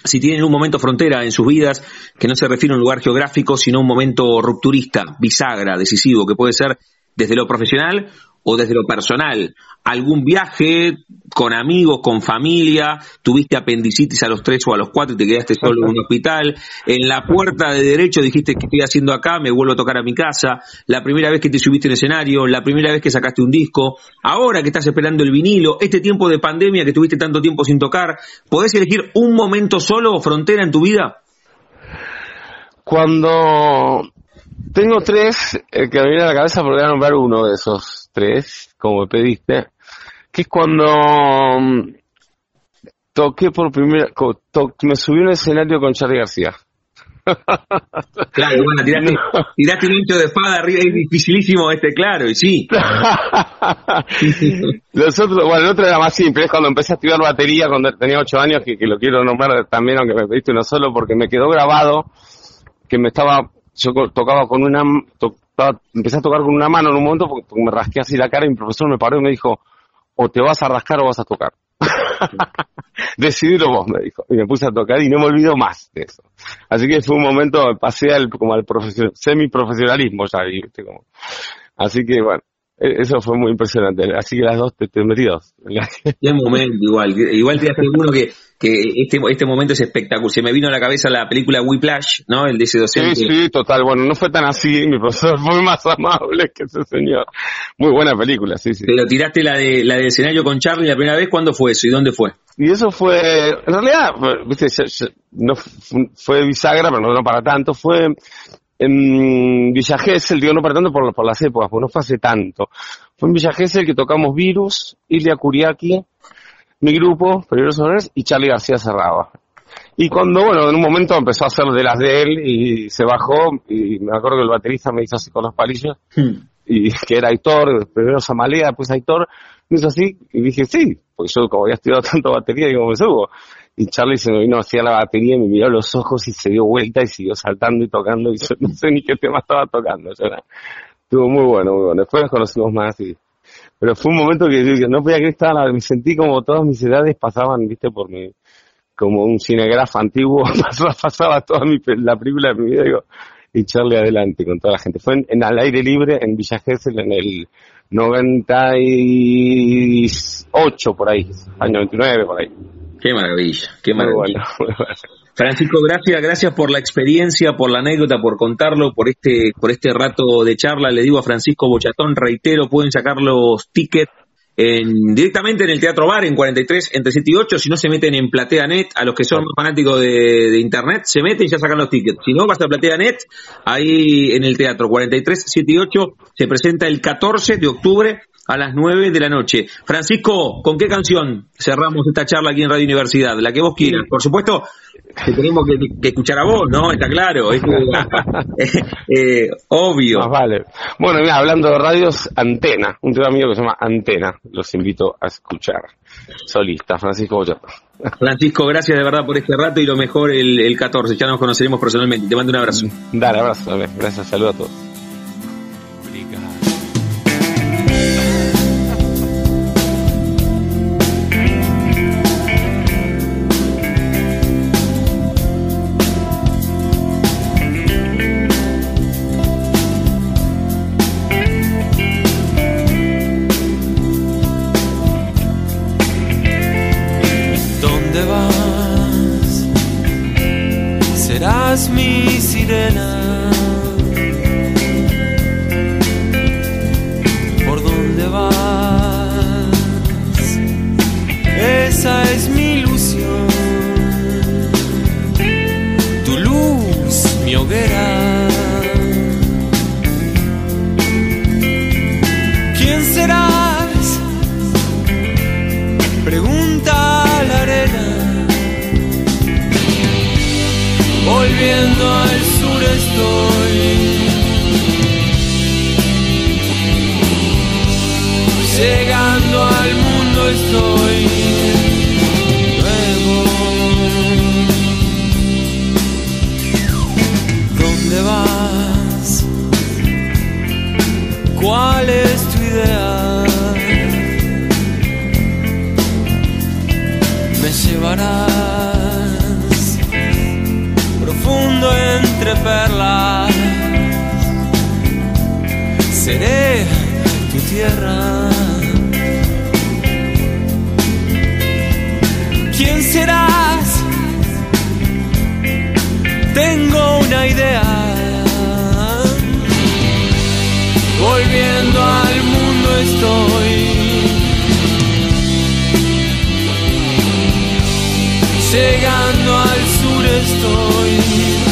si tienen un momento frontera en sus vidas, que no se refiere a un lugar geográfico, sino un momento rupturista, bisagra, decisivo, que puede ser desde lo profesional o desde lo personal. Algún viaje con amigos, con familia, tuviste apendicitis a los tres o a los cuatro y te quedaste solo en un hospital. En la puerta de derecho dijiste que estoy haciendo acá, me vuelvo a tocar a mi casa. La primera vez que te subiste en escenario, la primera vez que sacaste un disco. Ahora que estás esperando el vinilo, este tiempo de pandemia que tuviste tanto tiempo sin tocar, ¿podés elegir un momento solo o frontera en tu vida? Cuando tengo tres eh, que me viene a la cabeza, porque voy a nombrar uno de esos tres, como me pediste, que es cuando mm, toqué por primera, me subí a un escenario con Charlie García. Claro, bueno, tiraste, tiraste, un hincho de espada arriba, es dificilísimo este, claro, y sí. Los otros, bueno, el otro era más simple, es cuando empecé a estudiar batería cuando tenía ocho años, que, que lo quiero nombrar también, aunque me pediste uno solo, porque me quedó grabado que me estaba yo tocaba con una, empecé a tocar con una mano en un momento porque, me rasqué así la cara y mi profesor me paró y me dijo, o te vas a rascar o vas a tocar. Decidilo vos, me dijo. Y me puse a tocar y no me olvido más de eso. Así que fue un momento, pasé al, como al semi-profesionalismo ya, ¿viste? Como. Así que bueno, eso fue muy impresionante. Así que las dos te, te metí dos. Qué momento, igual. Igual te uno que, que este, este momento es espectacular. Se me vino a la cabeza la película Whiplash, ¿no? El de ese docente. Sí, sí, total. Bueno, no fue tan así. Mi profesor fue más amable que ese señor. Muy buena película, sí, sí. Pero tiraste la de la de escenario con Charlie la primera vez. ¿Cuándo fue eso y dónde fue? Y eso fue, en realidad, viste, no fue bisagra, pero no para tanto. Fue en Villa Gesell, digo no tanto por, por las épocas, porque no fue hace tanto. Fue en Villa Gesell que tocamos Virus, Ilia Kuriaki, mi grupo, Peligrosos Honores, y Charlie García cerraba. Y cuando, bueno, en un momento empezó a hacer de las de él y se bajó, y me acuerdo que el baterista me hizo así con los palillos, hmm. y que era Aitor, primero Samalea, después Aitor, me hizo así, y dije, sí, porque yo como había estudiado tanto batería, digo, me subo. Y Charlie se me vino hacia la batería y me miró los ojos y se dio vuelta y siguió saltando y tocando y yo no sé ni qué tema estaba tocando. estuvo muy bueno, muy bueno. Después nos conocimos más y, pero fue un momento que yo no podía creer estaba, me sentí como todas mis edades pasaban, viste, por mi, como un cinegrafo antiguo, pasaba, pasaba toda mi, la película de mi vida, digo, y Charlie adelante con toda la gente. Fue en, al aire libre en Villa Gesell en el 98 por ahí, año 29 por ahí. Qué maravilla, qué maravilla. Francisco, gracias, gracias por la experiencia, por la anécdota, por contarlo, por este, por este rato de charla. Le digo a Francisco Bochatón, reitero, pueden sacar los tickets en, directamente en el Teatro Bar, en 43, entre 7 y 8. Si no, se meten en PlateaNet. A los que son fanáticos de, Internet, se meten y ya sacan los tickets. Si no, vas a PlateaNet, ahí en el Teatro 43, 7 y 8. Se presenta el 14 de octubre a las 9 de la noche. Francisco, ¿con qué canción cerramos esta charla aquí en Radio Universidad? La que vos quieras. Por supuesto, que tenemos que, escuchar a vos, ¿no? Está claro. Es, eh, obvio. vale. Bueno, mira, hablando de radios, Antena. Un tema mío que se llama Antena. Los invito a escuchar. Solista, Francisco. Francisco, gracias de verdad por este rato y lo mejor el, el 14. Ya nos conoceremos personalmente. Te mando un abrazo. Dale, abrazo. Gracias. Saludos a todos. Estoy.